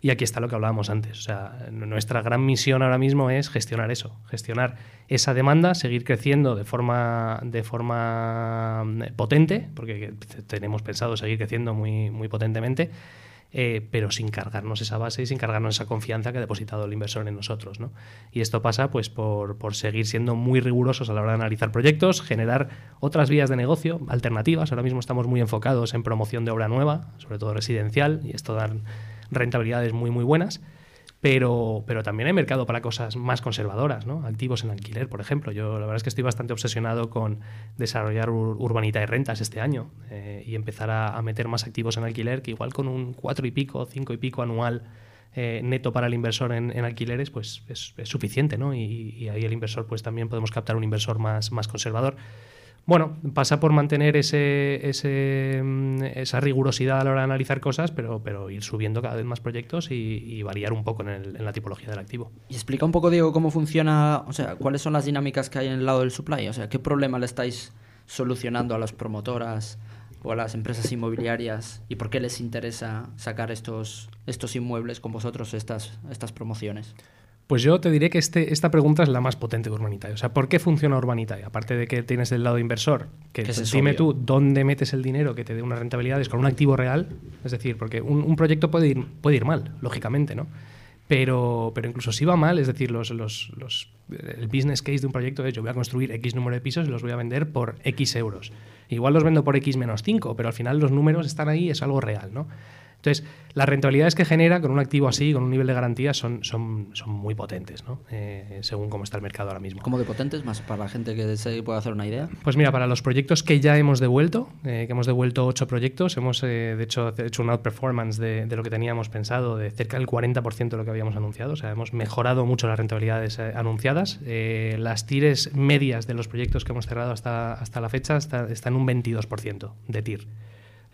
Y aquí está lo que hablábamos antes. O sea, nuestra gran misión ahora mismo es gestionar eso, gestionar esa demanda, seguir creciendo de forma, de forma mm, potente, porque tenemos pensado seguir creciendo muy, muy potentemente, eh, pero sin cargarnos esa base y sin cargarnos esa confianza que ha depositado el inversor en nosotros. ¿no? Y esto pasa pues, por, por seguir siendo muy rigurosos a la hora de analizar proyectos, generar otras vías de negocio alternativas. Ahora mismo estamos muy enfocados en promoción de obra nueva, sobre todo residencial, y esto da rentabilidades muy, muy buenas. Pero, pero también hay mercado para cosas más conservadoras, ¿no? Activos en alquiler, por ejemplo. Yo la verdad es que estoy bastante obsesionado con desarrollar ur- urbanita y rentas este año eh, y empezar a, meter más activos en alquiler, que igual con un cuatro y pico, cinco y pico anual eh, neto para el inversor en, alquileres, pues es, es suficiente, ¿no? Y, y ahí el inversor, pues también podemos captar un inversor más, más conservador. Bueno, pasa por mantener ese, ese, mm, esa rigurosidad a la hora de analizar cosas, pero, pero ir subiendo cada vez más proyectos y, y variar un poco en, el- en la tipología del activo. Y explica un poco, Diego, cómo funciona, o sea, cuáles son las dinámicas que hay en el lado del supply, o sea, qué problema le estáis solucionando a las promotoras o a las empresas inmobiliarias y por qué les interesa sacar estos, estos inmuebles con vosotros, estas, estas promociones. Pues yo te diré que este, esta pregunta es la más potente de Urbanitae. O sea, ¿por qué funciona Urbanitae? Aparte de que tienes del lado inversor, que, es dime obvio. tú dónde metes el dinero que te dé unas rentabilidades con un activo real. Es decir, porque un, un proyecto puede ir, puede ir mal, lógicamente, ¿no? Pero, pero incluso si va mal, es decir, los, los, los- el business case de un proyecto es yo voy a construir X número de pisos y los voy a vender por X euros. Igual los vendo por X menos 5, pero al final los números están ahí, es algo real, ¿no? Entonces, las rentabilidades que genera con un activo así, con un nivel de garantía, son, son, son muy potentes, ¿no? Eh, según cómo está el mercado ahora mismo. ¿Cómo de potentes? Más para la gente que se pueda hacer una idea. Pues mira, para los proyectos que ya hemos devuelto, eh, que hemos devuelto ocho proyectos, hemos eh, de hecho hecho un outperformance de, de lo que teníamos pensado, de cerca del 40% de lo que habíamos anunciado. O sea, hemos mejorado mucho las rentabilidades eh, anunciadas. Eh, las tires medias de los proyectos que hemos cerrado hasta, hasta la fecha está, está en un 22% de TIR.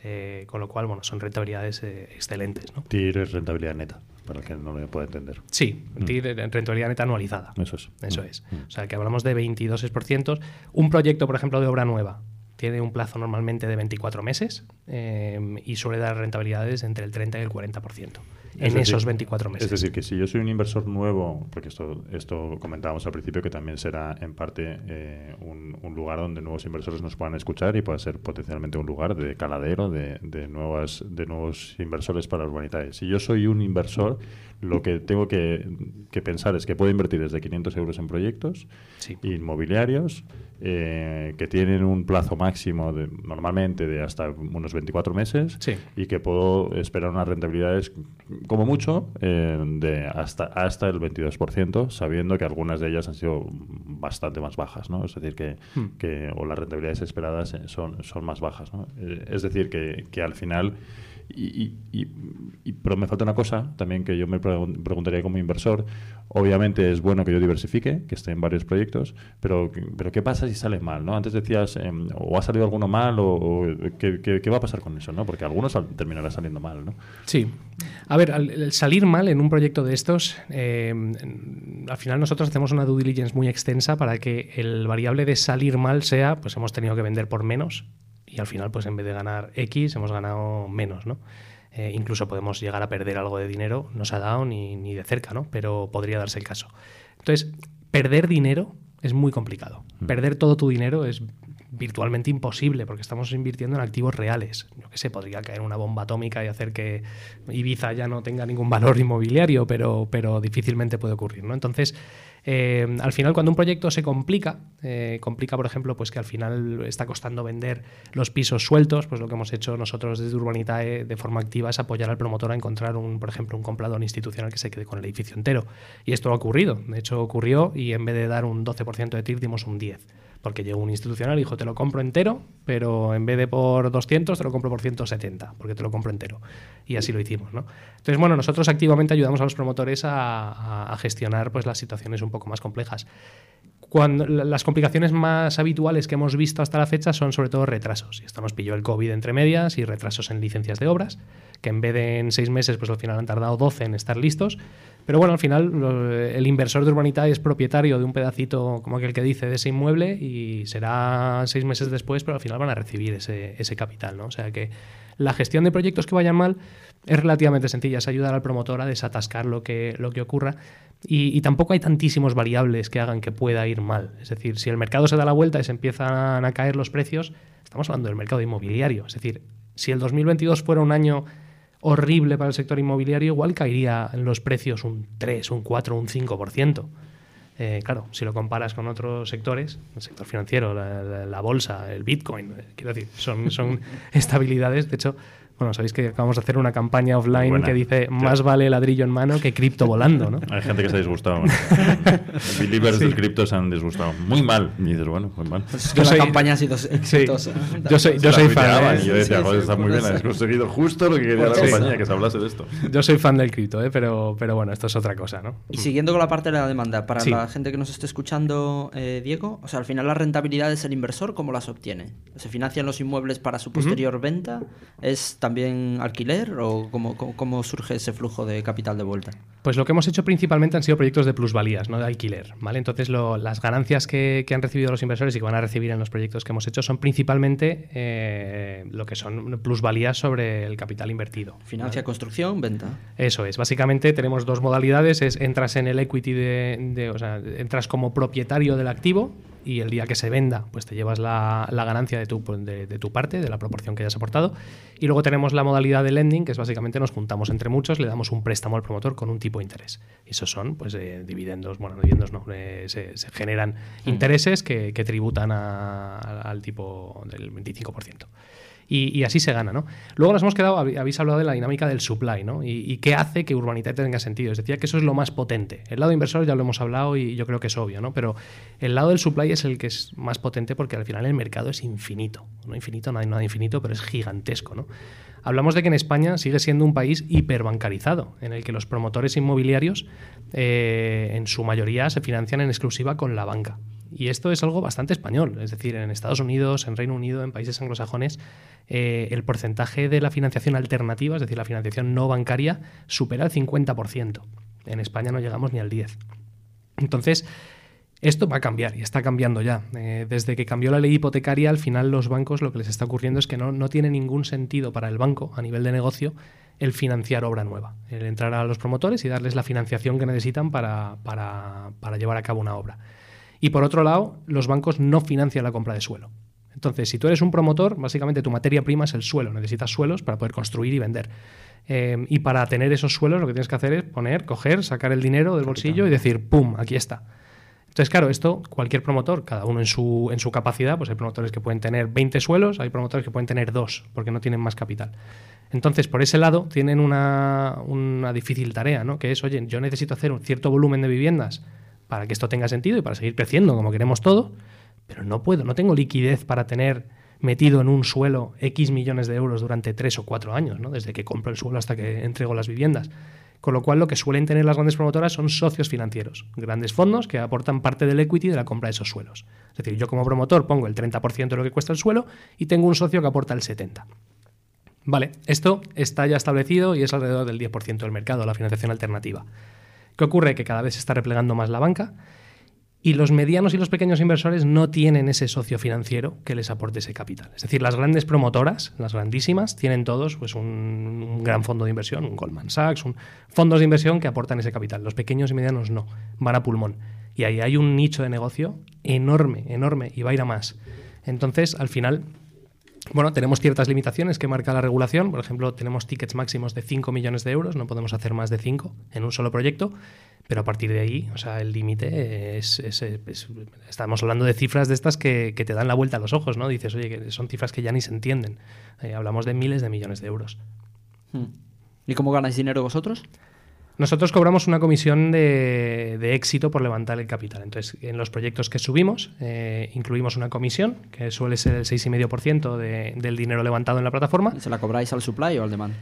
Eh, con lo cual, bueno, son rentabilidades eh, excelentes, ¿no? TIR es rentabilidad neta, para el que no lo pueda entender. Sí, Mm. TIR, eh, rentabilidad neta anualizada. Eso es. Eso Mm. es. Mm. O sea, que hablamos de 22%. Un proyecto, por ejemplo, de obra nueva, tiene un plazo normalmente de 24 meses eh, y suele dar rentabilidades entre el 30 y el 40%. En Es decir, esos 24 meses. Es decir, que si yo soy un inversor nuevo, porque esto, esto comentábamos al principio que también será en parte eh, un, un lugar donde nuevos inversores nos puedan escuchar y pueda ser potencialmente un lugar de caladero de, de nuevas, de nuevos inversores para Urbanitae. Si yo soy un inversor, lo que tengo que, que pensar es que puedo invertir desde 500 euros en proyectos Sí. inmobiliarios eh, que tienen un plazo máximo de, normalmente de hasta unos 24 meses Sí. y que puedo esperar unas rentabilidades como mucho eh, de hasta, hasta el 22%, sabiendo que algunas de ellas han sido bastante más bajas, ¿no? Es decir, que, Hmm. que o las rentabilidades esperadas eh, son, son más bajas, ¿no? Eh, Es decir, que, que al final... Y, pero me falta una cosa también que yo me pregun- preguntaría como inversor. Obviamente es bueno que yo diversifique, que esté en varios proyectos, pero, pero ¿qué pasa si sale mal? ¿no? Antes decías, em, o ha salido alguno mal, o, ¿qué, qué- va a pasar con eso? ¿no? Porque algunos sal- terminará saliendo mal. ¿no? Sí. A ver, el salir mal en un proyecto de estos, en- al final nosotros hacemos una due diligence muy extensa para que el variable de salir mal sea, pues hemos tenido que vender por menos y al final, pues en vez de ganar X, hemos ganado menos, ¿no? Eh, incluso podemos llegar a perder algo de dinero, no se ha dado ni, ni de cerca, ¿no? Pero podría darse el caso. Entonces, perder dinero es muy complicado. Perder todo tu dinero es virtualmente imposible porque estamos invirtiendo en activos reales. Yo qué sé, podría caer una bomba atómica y hacer que Ibiza ya no tenga ningún valor inmobiliario, pero, pero difícilmente puede ocurrir, ¿no? Entonces, eh, al final, cuando un proyecto se complica, eh, complica, por ejemplo, pues que al final está costando vender los pisos sueltos, pues lo que hemos hecho nosotros desde Urbanitae de forma activa es apoyar al promotor a encontrar, un, por ejemplo, un comprador institucional que se quede con el edificio entero. Y esto ha ocurrido, de hecho ocurrió y en vez de dar un 12% de TIR dimos un 10%. Porque llegó un institucional y dijo, te lo compro entero, pero en vez de por 200, te lo compro por 170, porque te lo compro entero. Y así lo hicimos, ¿no? Entonces, bueno, nosotros activamente ayudamos a los promotores a, a- gestionar pues, las situaciones un poco más complejas. Cuando, la- las complicaciones más habituales que hemos visto hasta la fecha son sobre todo retrasos. Y esto nos pilló el COVID entre medias y retrasos en licencias de obras, que en vez de en seis meses, pues al final han tardado 12 en estar listos. Pero bueno, al final el inversor de Urbanitae es propietario de un pedacito, como aquel que dice, de ese inmueble y será seis meses después, pero al final van a recibir ese, ese capital. ¿no? O sea que la gestión de proyectos que vayan mal es relativamente sencilla, es ayudar al promotor a desatascar lo que, lo que ocurra. Y, y tampoco hay tantísimos variables que hagan que pueda ir mal. Es decir, si el mercado se da la vuelta y se empiezan a caer los precios, estamos hablando del mercado inmobiliario. Es decir, si el 2022 fuera un año horrible para el sector inmobiliario, igual caería en los precios un 3, un 4, un 5%. Eh, claro, si lo comparas con otros sectores, el sector financiero, la, bolsa, el Bitcoin, eh, quiero decir, son, son estabilidades. De hecho, bueno, sabéis que acabamos de hacer una campaña offline que dice más vale ladrillo en mano que cripto volando, ¿no? Hay gente que se ha disgustado. ¿no? Believers del cripto se han disgustado. Muy mal. Y dices, bueno, muy mal. Es que Yo la soy- campaña ha sido exitosa. Yo soy, yo La soy fan. tuiteaban ¿eh? Yo decía, Sí, joder, sí, está muy bien, has conseguido justo lo que quería la eso. compañía, que se hablase de esto. Yo soy fan del cripto, ¿eh? pero, pero bueno, esto es otra cosa, ¿no? Y siguiendo con la parte de la demanda, para Sí. la gente que nos esté escuchando, eh, Diego, o sea, al final las rentabilidades del inversor, ¿cómo las obtiene? ¿Se financian los inmuebles para su posterior venta? ¿Es también alquiler o cómo, cómo- cómo surge ese flujo de capital de vuelta? Pues lo que hemos hecho principalmente han sido proyectos de plusvalías, no de alquiler, ¿vale? Entonces lo- las ganancias que, que han recibido los inversores y que van a recibir en los proyectos que hemos hecho son principalmente eh, lo que son plusvalías sobre el capital invertido. Financia construcción, venta. Eso es. Básicamente tenemos dos modalidades. Es entras en el equity de, de- o sea, entras como propietario del activo y el día que se venda, pues te llevas la, la ganancia de tu, de, de tu parte, de la proporción que hayas aportado. Y luego tenemos la modalidad de lending, que es básicamente nos juntamos entre muchos, le damos un préstamo al promotor con un tipo de interés. Y esos son, pues, eh, dividendos, bueno, dividendos no, eh, se, se generan intereses que, que tributan a- al tipo del 25%. Y, así se gana, ¿no? Luego nos hemos quedado, hab- habéis hablado de la dinámica del supply, ¿no? Y, qué hace que Urbanitae tenga sentido. Es decir, que eso es lo más potente. El lado inversor ya lo hemos hablado y yo creo que es obvio, ¿no? Pero el lado del supply es el que es más potente porque al final el mercado es infinito. No infinito, nada infinito, pero es gigantesco, ¿no? Hablamos de que en España sigue siendo un país hiperbancarizado, en el que los promotores inmobiliarios eh, en su mayoría se financian en exclusiva con la banca. Y esto es algo bastante español, es decir, en Estados Unidos, en Reino Unido, en países anglosajones, eh, el porcentaje de la financiación alternativa, es decir, la financiación no bancaria, supera el 50%. En España no llegamos ni al 10%. Entonces, esto va a cambiar y está cambiando ya. Eh, desde que cambió la ley hipotecaria, al final los bancos lo que les está ocurriendo es que no, no tiene ningún sentido para el banco a nivel de negocio el financiar obra nueva, el entrar a los promotores y darles la financiación que necesitan para, para, para llevar a cabo una obra. Y por otro lado, los bancos no financian la compra de suelo. Entonces, si tú eres un promotor, básicamente tu materia prima es el suelo, necesitas suelos para poder construir y vender. Eh, y para tener esos suelos lo que tienes que hacer es poner, coger, sacar el dinero del bolsillo y decir, ¡pum!, aquí está. Entonces, claro, esto cualquier promotor, cada uno en su, en su capacidad, pues hay promotores que pueden tener 20 suelos, hay promotores que pueden tener dos, porque no tienen más capital. Entonces, por ese lado, tienen una, una difícil tarea, ¿no? Que es, oye, yo necesito hacer un cierto volumen de viviendas para que esto tenga sentido y para seguir creciendo como queremos todo, pero no puedo, no tengo liquidez para tener metido en un suelo X millones de euros durante tres o cuatro años, ¿no? desde que compro el suelo hasta que entrego las viviendas. Con lo cual, lo que suelen tener las grandes promotoras son socios financieros, grandes fondos que aportan parte del equity de la compra de esos suelos. Es decir, yo como promotor pongo el 30% de lo que cuesta el suelo y tengo un socio que aporta el 70%. Vale, esto está ya establecido y es alrededor del 10% del mercado, la financiación alternativa. ¿Qué ocurre? Que cada vez se está replegando más la banca y los medianos y los pequeños inversores no tienen ese socio financiero que les aporte ese capital. Es decir, las grandes promotoras, las grandísimas, tienen todos pues, un, gran fondo de inversión, un Goldman Sachs, un, fondos de inversión que aportan ese capital. Los pequeños y medianos no, van a pulmón. Y ahí hay un nicho de negocio enorme, enorme, y va a ir a más. Entonces, al final, bueno, tenemos ciertas limitaciones que marca la regulación. Por ejemplo, tenemos tickets máximos de 5 millones de euros, no podemos hacer más de 5 en un solo proyecto. Pero a partir de ahí, o sea, el límite es, Estamos hablando de cifras de estas que, te dan la vuelta a los ojos, ¿no? Dices, oye, que son cifras que ya ni se entienden. Eh, hablamos de miles de millones de euros. Hmm. ¿Y cómo ganáis dinero vosotros? Nosotros cobramos una comisión de, éxito por levantar el capital. Entonces, en los proyectos que subimos, eh, incluimos una comisión, que suele ser el 6,5% de, del dinero levantado en la plataforma. ¿Se la cobráis al supply o al demand?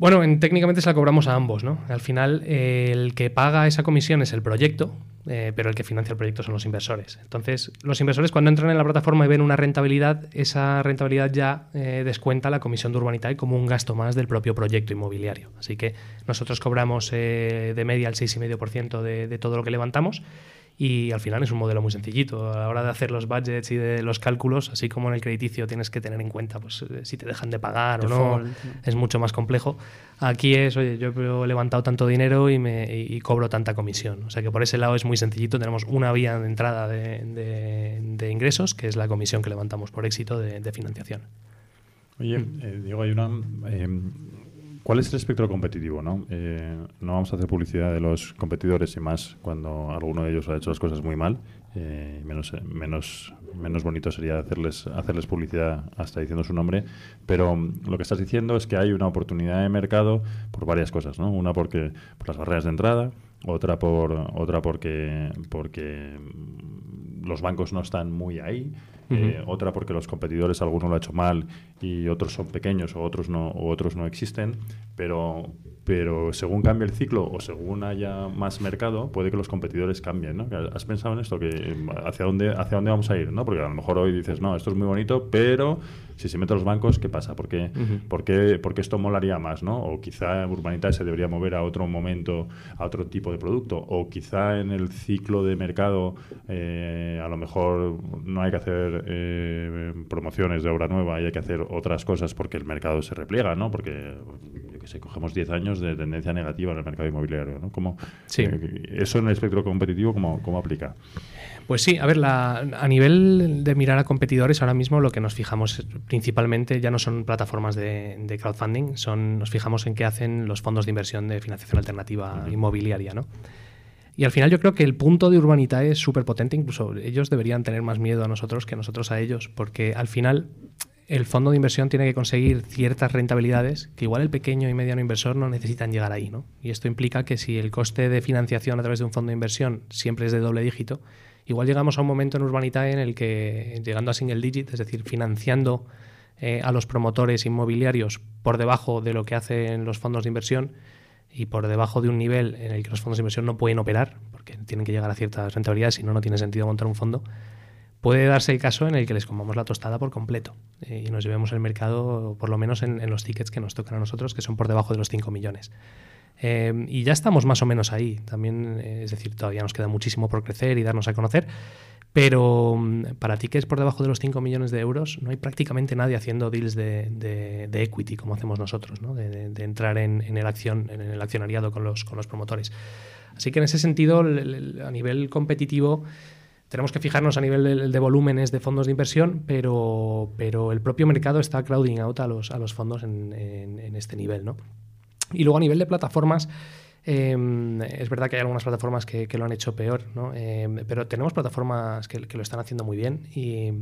Bueno, en, técnicamente se la cobramos a ambos, ¿no? Al final, eh, el que paga esa comisión es el proyecto, eh, pero el que financia el proyecto son los inversores. Entonces, los inversores cuando entran en la plataforma y ven una rentabilidad, esa rentabilidad ya eh, descuenta la comisión de Urbanitae como un gasto más del propio proyecto inmobiliario. Así que nosotros cobramos de media el 6,5% de, de todo lo que levantamos y al final es un modelo muy sencillito. A la hora de hacer los budgets y de los cálculos, así como en el crediticio tienes que tener en cuenta pues, eh, si te dejan de pagar o no, es mucho más complejo. Aquí es, oye, yo he levantado tanto dinero y, me, cobro tanta comisión. O sea que por ese lado es muy sencillito. Tenemos una vía de entrada de, ingresos, que es la comisión que levantamos por éxito de, financiación. Oye, mm. eh, Diego, hay una... Em, ¿Cuál es el espectro competitivo? ¿no? Eh, no vamos a hacer publicidad de los competidores y más cuando alguno de ellos ha hecho las cosas muy mal. Eh, menos, menos, menos bonito sería hacerles, hacerles publicidad hasta diciendo su nombre. Pero lo que estás diciendo es que hay una oportunidad de mercado por varias cosas. ¿no? Una porque por las barreras de entrada, otra por otra porque porque los bancos no están muy ahí eh, otra porque los competidores alguno lo ha hecho mal y otros son pequeños o otros no o otros no existen pero pero según cambie el ciclo o según haya más mercado, puede que los competidores cambien, ¿no? ¿Has pensado en esto? que ¿Hacia dónde, hacia dónde vamos a ir? ¿no? Porque a lo mejor hoy dices, no, esto es muy bonito, pero si se meten los bancos, ¿qué pasa? ¿Por qué, ¿por qué, esto molaría más? ¿no? O quizá Urbanita se debería mover a otro momento, a otro tipo de producto. O quizá en el ciclo de mercado eh, a lo mejor no hay que hacer eh, promociones de obra nueva y hay que hacer otras cosas porque el mercado se repliega, ¿no? Porque que sé, cogemos 10 años de tendencia negativa en el mercado inmobiliario. ¿no? ¿Cómo, sí. Eh, ¿Eso en el espectro competitivo cómo, cómo aplica? Pues sí, a ver, la, a nivel de mirar a competidores, ahora mismo lo que nos fijamos principalmente ya no son plataformas de, crowdfunding, son, nos fijamos en qué hacen los fondos de inversión de financiación alternativa inmobiliaria, ¿no? Y al final yo creo que el punto de Urbanitae es súper potente, incluso ellos deberían tener más miedo a nosotros que nosotros a ellos, porque al final el fondo de inversión tiene que conseguir ciertas rentabilidades que igual el pequeño y mediano inversor no necesitan llegar ahí. ¿no? Y esto implica que si el coste de financiación a través de un fondo de inversión siempre es de doble dígito, igual llegamos a un momento en Urbanitae en el que, llegando a single digit, es decir, financiando eh, a los promotores inmobiliarios por debajo de lo que hacen los fondos de inversión y por debajo de un nivel en el que los fondos de inversión no pueden operar, porque tienen que llegar a ciertas rentabilidades, si no, no tiene sentido montar un fondo puede darse el caso en el que les comamos la tostada por completo eh, y nos llevemos el mercado, por lo menos en, los tickets que nos tocan a nosotros, que son por debajo de los 5 millones. Eh, y ya estamos más o menos ahí. También, eh, es decir, todavía nos queda muchísimo por crecer y darnos a conocer. Pero mm, para tickets por debajo de los 5 millones de euros no hay prácticamente nadie haciendo deals de, equity como hacemos nosotros, ¿no? de, entrar en, el acción, en el accionariado con los, con los promotores. Así que en ese sentido, a nivel competitivo, tenemos que fijarnos a nivel de, volúmenes de fondos de inversión, pero, pero, el propio mercado está crowding out a los, a los fondos en, este nivel. ¿no? Y luego a nivel de plataformas, em, es verdad que hay algunas plataformas que, lo han hecho peor. Em, pero tenemos plataformas que, que, lo están haciendo muy bien y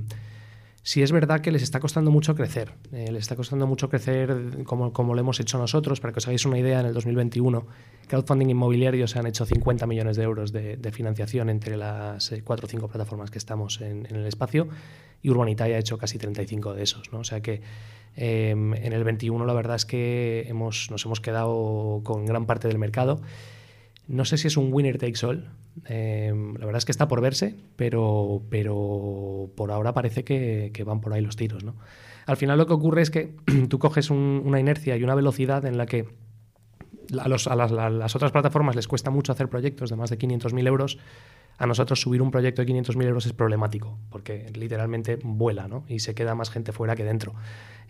sí es verdad que les está costando mucho crecer. Eh, les está costando mucho crecer como, como, lo hemos hecho nosotros. Para que os hagáis una idea, en el 2021, crowdfunding inmobiliario se han hecho 50 millones de euros de, financiación entre las eh, cuatro o cinco plataformas que estamos en, el espacio y Urbanitae ha hecho casi 35 de esos. ¿no? O sea que em, en el 21 la verdad es que hemos, nos hemos quedado con gran parte del mercado. No sé si es un winner takes all. Em, la verdad es que está por verse, pero, pero por ahora parece que, van por ahí los tiros. Al final lo que ocurre es que tú coges una inercia y una velocidad en la que a, los, a, las, otras plataformas les cuesta mucho hacer proyectos de más de 500.000 euros. A nosotros subir un proyecto de 500.000 euros es problemático, porque literalmente vuela ¿no? y se queda más gente fuera que dentro.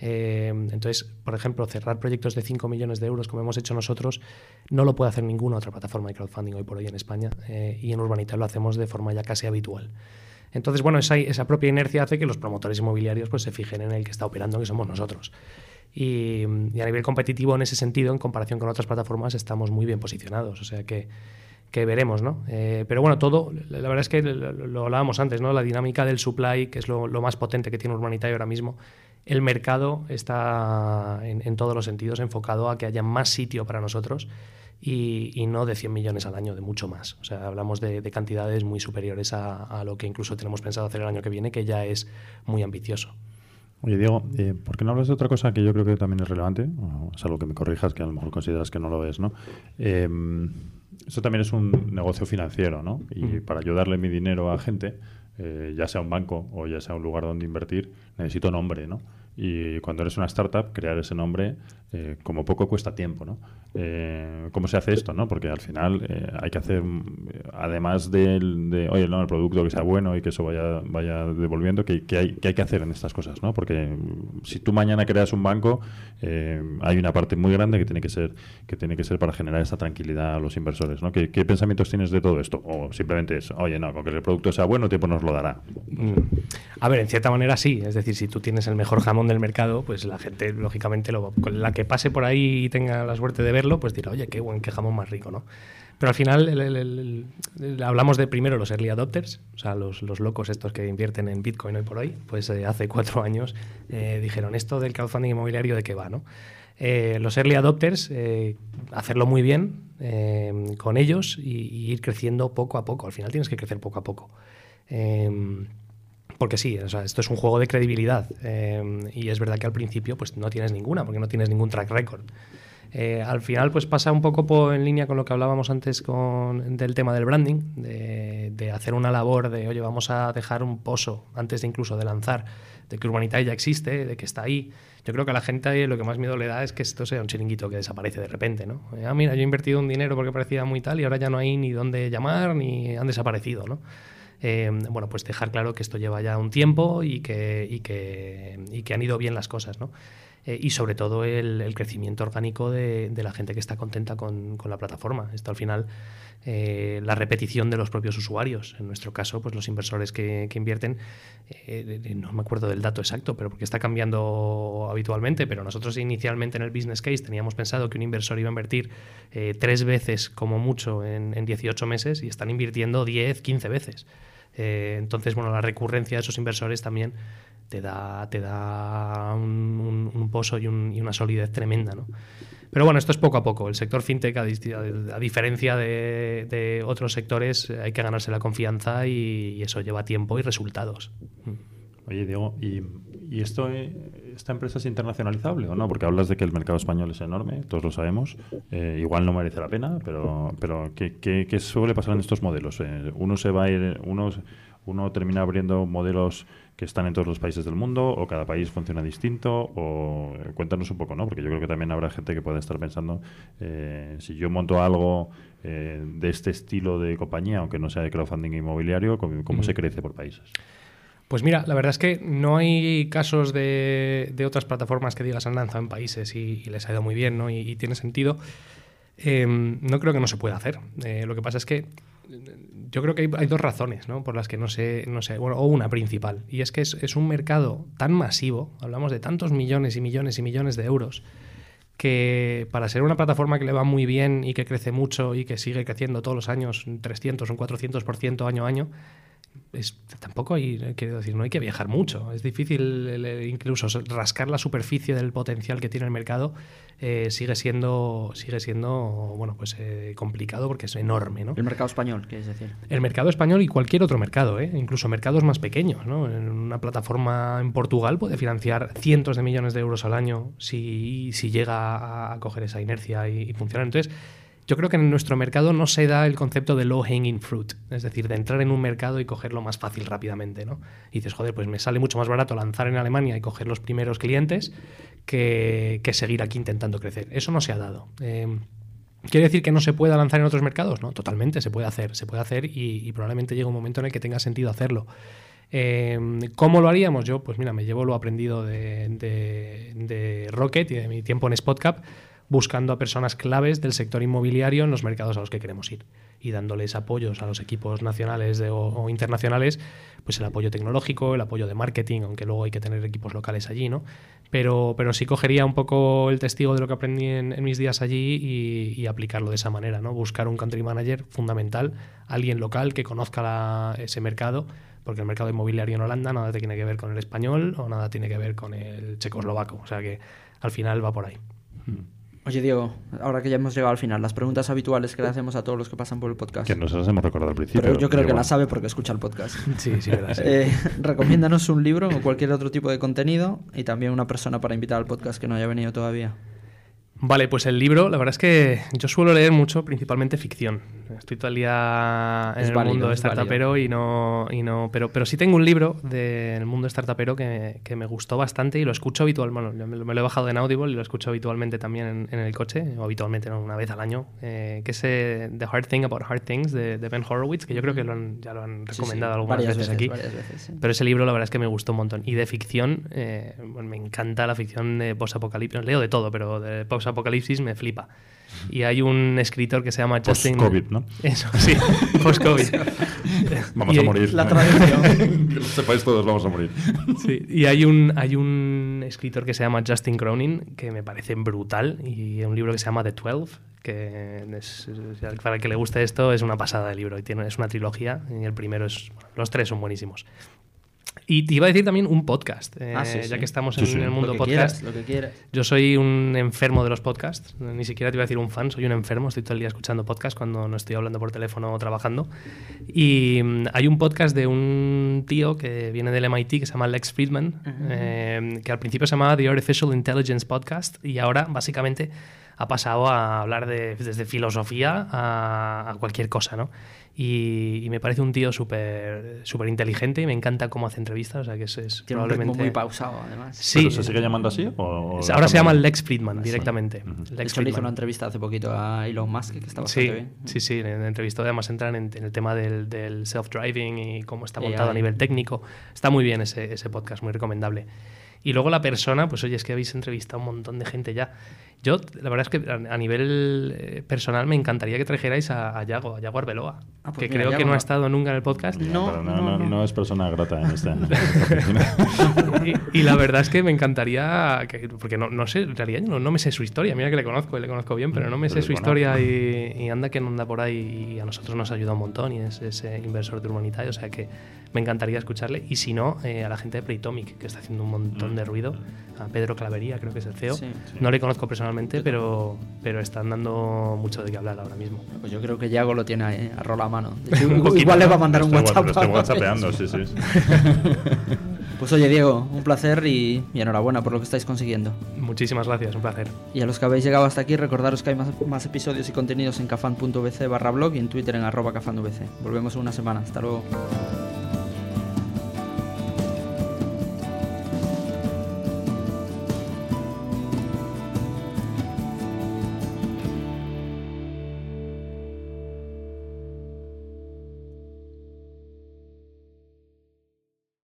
Eh, entonces, por ejemplo, cerrar proyectos de 5 millones de euros, como hemos hecho nosotros, no lo puede hacer ninguna otra plataforma de crowdfunding hoy por hoy en España eh, y en Urbanita lo hacemos de forma ya casi habitual. Entonces, bueno, esa, esa, propia inercia hace que los promotores inmobiliarios pues, se fijen en el que está operando, que somos nosotros. Y, a nivel competitivo, en ese sentido, en comparación con otras plataformas, estamos muy bien posicionados. O sea que, que veremos, ¿no? Eh, pero bueno, todo, la verdad es que lo, hablábamos antes, ¿no? La dinámica del supply, que es lo, más potente que tiene Urbanita ahora mismo, el mercado está en, todos los sentidos enfocado a que haya más sitio para nosotros y, no de 100 millones al año, de mucho más. O sea, hablamos de, cantidades muy superiores a, lo que incluso tenemos pensado hacer el año que viene, que ya es muy ambicioso. Oye, Diego, eh, ¿por qué no hablas de otra cosa que yo creo que también es relevante? es algo que me corrijas, que a lo mejor consideras que no lo es, ¿no? Eh, esto también es un negocio financiero, ¿no? Y para ayudarle mi dinero a gente, eh, ya sea un banco o ya sea un lugar donde invertir, necesito nombre, ¿no? Y cuando eres una startup, crear ese nombre eh, como poco cuesta tiempo, ¿no? Eh, ¿Cómo se hace esto, no? Porque al final eh, hay que hacer, además de, oye, no, el producto que sea bueno y que eso vaya, vaya devolviendo, ¿qué, hay, hay que hacer en estas cosas, no? Porque si tú mañana creas un banco, hay una parte muy grande que tiene que ser que tiene que ser para generar esa tranquilidad a los inversores, ¿no? ¿Qué, pensamientos tienes de todo esto? O simplemente es, oye, no, con que el producto sea bueno, el tiempo nos lo dará. Mm. A ver, en cierta manera sí. Es decir, si tú tienes el mejor jamón del mercado, pues la gente, lógicamente, lo, la que pase por ahí y tenga la suerte de verlo, pues dirá, oye, qué buen, qué jamón más rico, ¿no? Pero al final hablamos de primero los early adopters, o sea, los, los, locos estos que invierten en Bitcoin hoy por hoy, pues eh, hace cuatro años eh, dijeron esto del crowdfunding inmobiliario de qué va, ¿no? Eh, los early adopters, hacerlo muy bien con ellos y, ir creciendo poco a poco. Al final tienes que crecer poco a poco porque sí, o sea, esto es un juego de credibilidad eh, y es verdad que al principio pues no tienes ninguna, porque no tienes ningún track record. Eh, al final pues pasa un poco en línea con lo que hablábamos antes con, del tema del branding, de, hacer una labor de, oye, vamos a dejar un pozo antes de incluso de lanzar, de que Urbanitae ya existe, de que está ahí. Yo creo que a la gente lo que más miedo le da es que esto sea un chiringuito que desaparece de repente, ¿no? Ah, mira, yo he invertido un dinero porque parecía muy tal y ahora ya no hay ni dónde llamar ni han desaparecido, ¿no? Eh, bueno, pues dejar claro que esto lleva ya un tiempo y que, y que, y que han ido bien las cosas, ¿no? Eh, y sobre todo el, crecimiento orgánico de, la gente que está contenta con, la plataforma. Esto al final, eh, la repetición de los propios usuarios. En nuestro caso, pues los inversores que, que invierten, no me acuerdo del dato exacto, pero porque está cambiando habitualmente, pero nosotros inicialmente en el business case teníamos pensado que un inversor iba a invertir tres veces como mucho en, en 18 meses y están invirtiendo 10, 15 veces. Eh, entonces, bueno, la recurrencia de esos inversores también te da, te da un, pozo y, una solidez tremenda, ¿no? Pero bueno, esto es poco a poco. El sector fintech, a, diferencia de, otros sectores, hay que ganarse la confianza y, eso lleva tiempo y resultados. Oye, Diego, ¿y, esto, eh, esta empresa es internacionalizable o no? Porque hablas de que el mercado español es enorme, todos lo sabemos. Eh, igual no merece la pena, pero, pero ¿qué, qué, suele pasar en estos modelos? Eh, uno se va a ir, uno, uno termina abriendo modelos que están en todos los países del mundo o cada país funciona distinto o eh, cuéntanos un poco, ¿no? Porque yo creo que también habrá gente que puede estar pensando eh, si yo monto algo eh, de este estilo de compañía, aunque no sea de crowdfunding inmobiliario, ¿cómo, cómo se crece por países? Pues mira, la verdad es que no hay casos de, otras plataformas que digas han lanzado en países y, les ha ido muy bien, ¿no? Y, tiene sentido. Em, no creo que no se pueda hacer. Eh, lo que pasa es que yo creo que hay, dos razones ¿no? por las que no sé, no sé, bueno, o una principal, y es que es, es, un mercado tan masivo, hablamos de tantos millones y millones y millones de euros, que para ser una plataforma que le va muy bien y que crece mucho y que sigue creciendo todos los años, un 300, un 400% año a año, es, tampoco hay, quiero decir, no hay que viajar mucho. Es difícil incluso rascar la superficie del potencial que tiene el mercado. Eh, sigue siendo, sigue siendo bueno, pues, eh, complicado porque es enorme. ¿no? El mercado español, ¿qué es decir? El mercado español y cualquier otro mercado, ¿eh? incluso mercados más pequeños. ¿no? En una plataforma en Portugal puede financiar cientos de millones de euros al año si, si llega a, a coger esa inercia y, y funcionar. Entonces, yo creo que en nuestro mercado no se da el concepto de low hanging fruit, es decir, de entrar en un mercado y cogerlo más fácil rápidamente, ¿no? Y dices, joder, pues me sale mucho más barato lanzar en Alemania y coger los primeros clientes que, que seguir aquí intentando crecer. Eso no se ha dado. Eh, ¿Quiere decir que no se pueda lanzar en otros mercados? No, totalmente, se puede hacer, se puede hacer y, probablemente llegue un momento en el que tenga sentido hacerlo. Eh, ¿Cómo lo haríamos? Yo, pues mira, me llevo lo aprendido de Rocket y de mi tiempo en SpotCap buscando a personas claves del sector inmobiliario en los mercados a los que queremos ir y dándoles apoyos a los equipos nacionales de, o, internacionales, pues el apoyo tecnológico, el apoyo de marketing, aunque luego hay que tener equipos locales allí, ¿no? Pero, pero sí cogería un poco el testigo de lo que aprendí en, en mis días allí y, y, aplicarlo de esa manera, ¿no? Buscar un country manager fundamental, alguien local que conozca la, ese mercado, porque el mercado inmobiliario en Holanda nada tiene que ver con el español o nada tiene que ver con el checoslovaco, o sea que al final va por ahí. Hmm. Oye, Diego, ahora que ya hemos llegado al final, las preguntas habituales que le hacemos a todos los que pasan por el podcast. Que nos las hemos recordado al principio. Pero yo creo que las sabe porque escucha el podcast. Sí, sí, verdad. Sí. Eh, recomiéndanos un libro o cualquier otro tipo de contenido y también una persona para invitar al podcast que no haya venido todavía. Vale, pues el libro, la verdad es que yo suelo leer mucho, principalmente ficción. Estoy todo el día en es el válido, mundo startupero y no, y no pero, pero sí tengo un libro del mundo startupero que, que me gustó bastante y lo escucho habitualmente. Bueno, me lo he bajado en Audible y lo escucho habitualmente también en, en el coche, o habitualmente no, una vez al año, eh, que es eh, The Hard Thing About Hard Things de, de, Ben Horowitz, que yo creo que lo han, ya lo han recomendado sí, sí. algunas veces, veces, aquí. Veces, sí. Pero ese libro la verdad es que me gustó un montón. Y de ficción, eh, bueno, me encanta la ficción de post-apocalipsis. Leo de todo, pero de post-apocalipsis me flipa. Y hay un escritor que se llama Justin... Post-COVID, ¿no? Eso, sí, post-COVID. vamos y a morir. La tradición. que lo sepáis todos, vamos a morir. Sí, y hay un, hay un escritor que se llama Justin Cronin, que me parece brutal, y un libro que se llama The Twelve, que es, para el que le guste esto es una pasada de libro, y tiene, es una trilogía, y el primero es... Los tres son buenísimos. Y te iba a decir también un podcast, eh, ah, sí, ya sí. que estamos sí, en sí. el mundo lo que podcast. Quieras, lo que quieras. Yo soy un enfermo de los podcasts, ni siquiera te iba a decir un fan, soy un enfermo, estoy todo el día escuchando podcasts cuando no estoy hablando por teléfono o trabajando. Y um, hay un podcast de un tío que viene del MIT que se llama Lex Friedman, uh -huh. eh, que al principio se llamaba The Artificial Intelligence Podcast y ahora básicamente ha pasado a hablar de, desde filosofía a, a cualquier cosa, ¿no? Y, y, me parece un tío súper súper inteligente y me encanta cómo hace entrevistas, o sea que es, es Tiene probablemente... un ritmo muy pausado, además. Sí. ¿Pero se sigue llamando así? O, o ahora se llama Lex Friedman, directamente. Sí. Uh -huh. Lex de hecho, le hizo una entrevista hace poquito a Elon Musk, que está bastante sí, bien. Sí, sí, en la entrevista además entran en, en el tema del, del self-driving y cómo está montado yeah, a nivel técnico. Está muy bien ese, ese podcast, muy recomendable. Y luego la persona, pues oye, es que habéis entrevistado un montón de gente ya. Yo, la verdad es que a nivel eh, personal me encantaría que trajerais a, a Yago, a Yago Arbeloa, ah, pues que mira, creo Yago que no ha estado nunca en el podcast. No, no, no, no, no es persona grata en esta, y, y, la verdad es que me encantaría, que, porque no, no sé, en realidad no, no, me sé su historia, mira que le conozco y le conozco bien, pero no me sé su historia y, y, anda que no anda por ahí y a nosotros nos ayuda un montón y es ese inversor de Urbanitae, o sea que me encantaría escucharle. Y si no, eh, a la gente de Playtomic, que está haciendo un montón de ruido, a Pedro Clavería, creo que es el CEO. Sí, sí. No le conozco personalmente, pero, pero están dando mucho de qué hablar ahora mismo. Pues yo creo que Yago lo tiene ahí, a rola a mano. Hecho, igual le va a mandar un WhatsApp. Estoy whatsappeando, sí, sí. Pues oye, Diego, un placer y, y, enhorabuena por lo que estáis consiguiendo. Muchísimas gracias, un placer. Y a los que habéis llegado hasta aquí, recordaros que hay más, más episodios y contenidos en cafan.vc barra blog y en Twitter en arroba cafanvc. Volvemos en una semana. Hasta luego.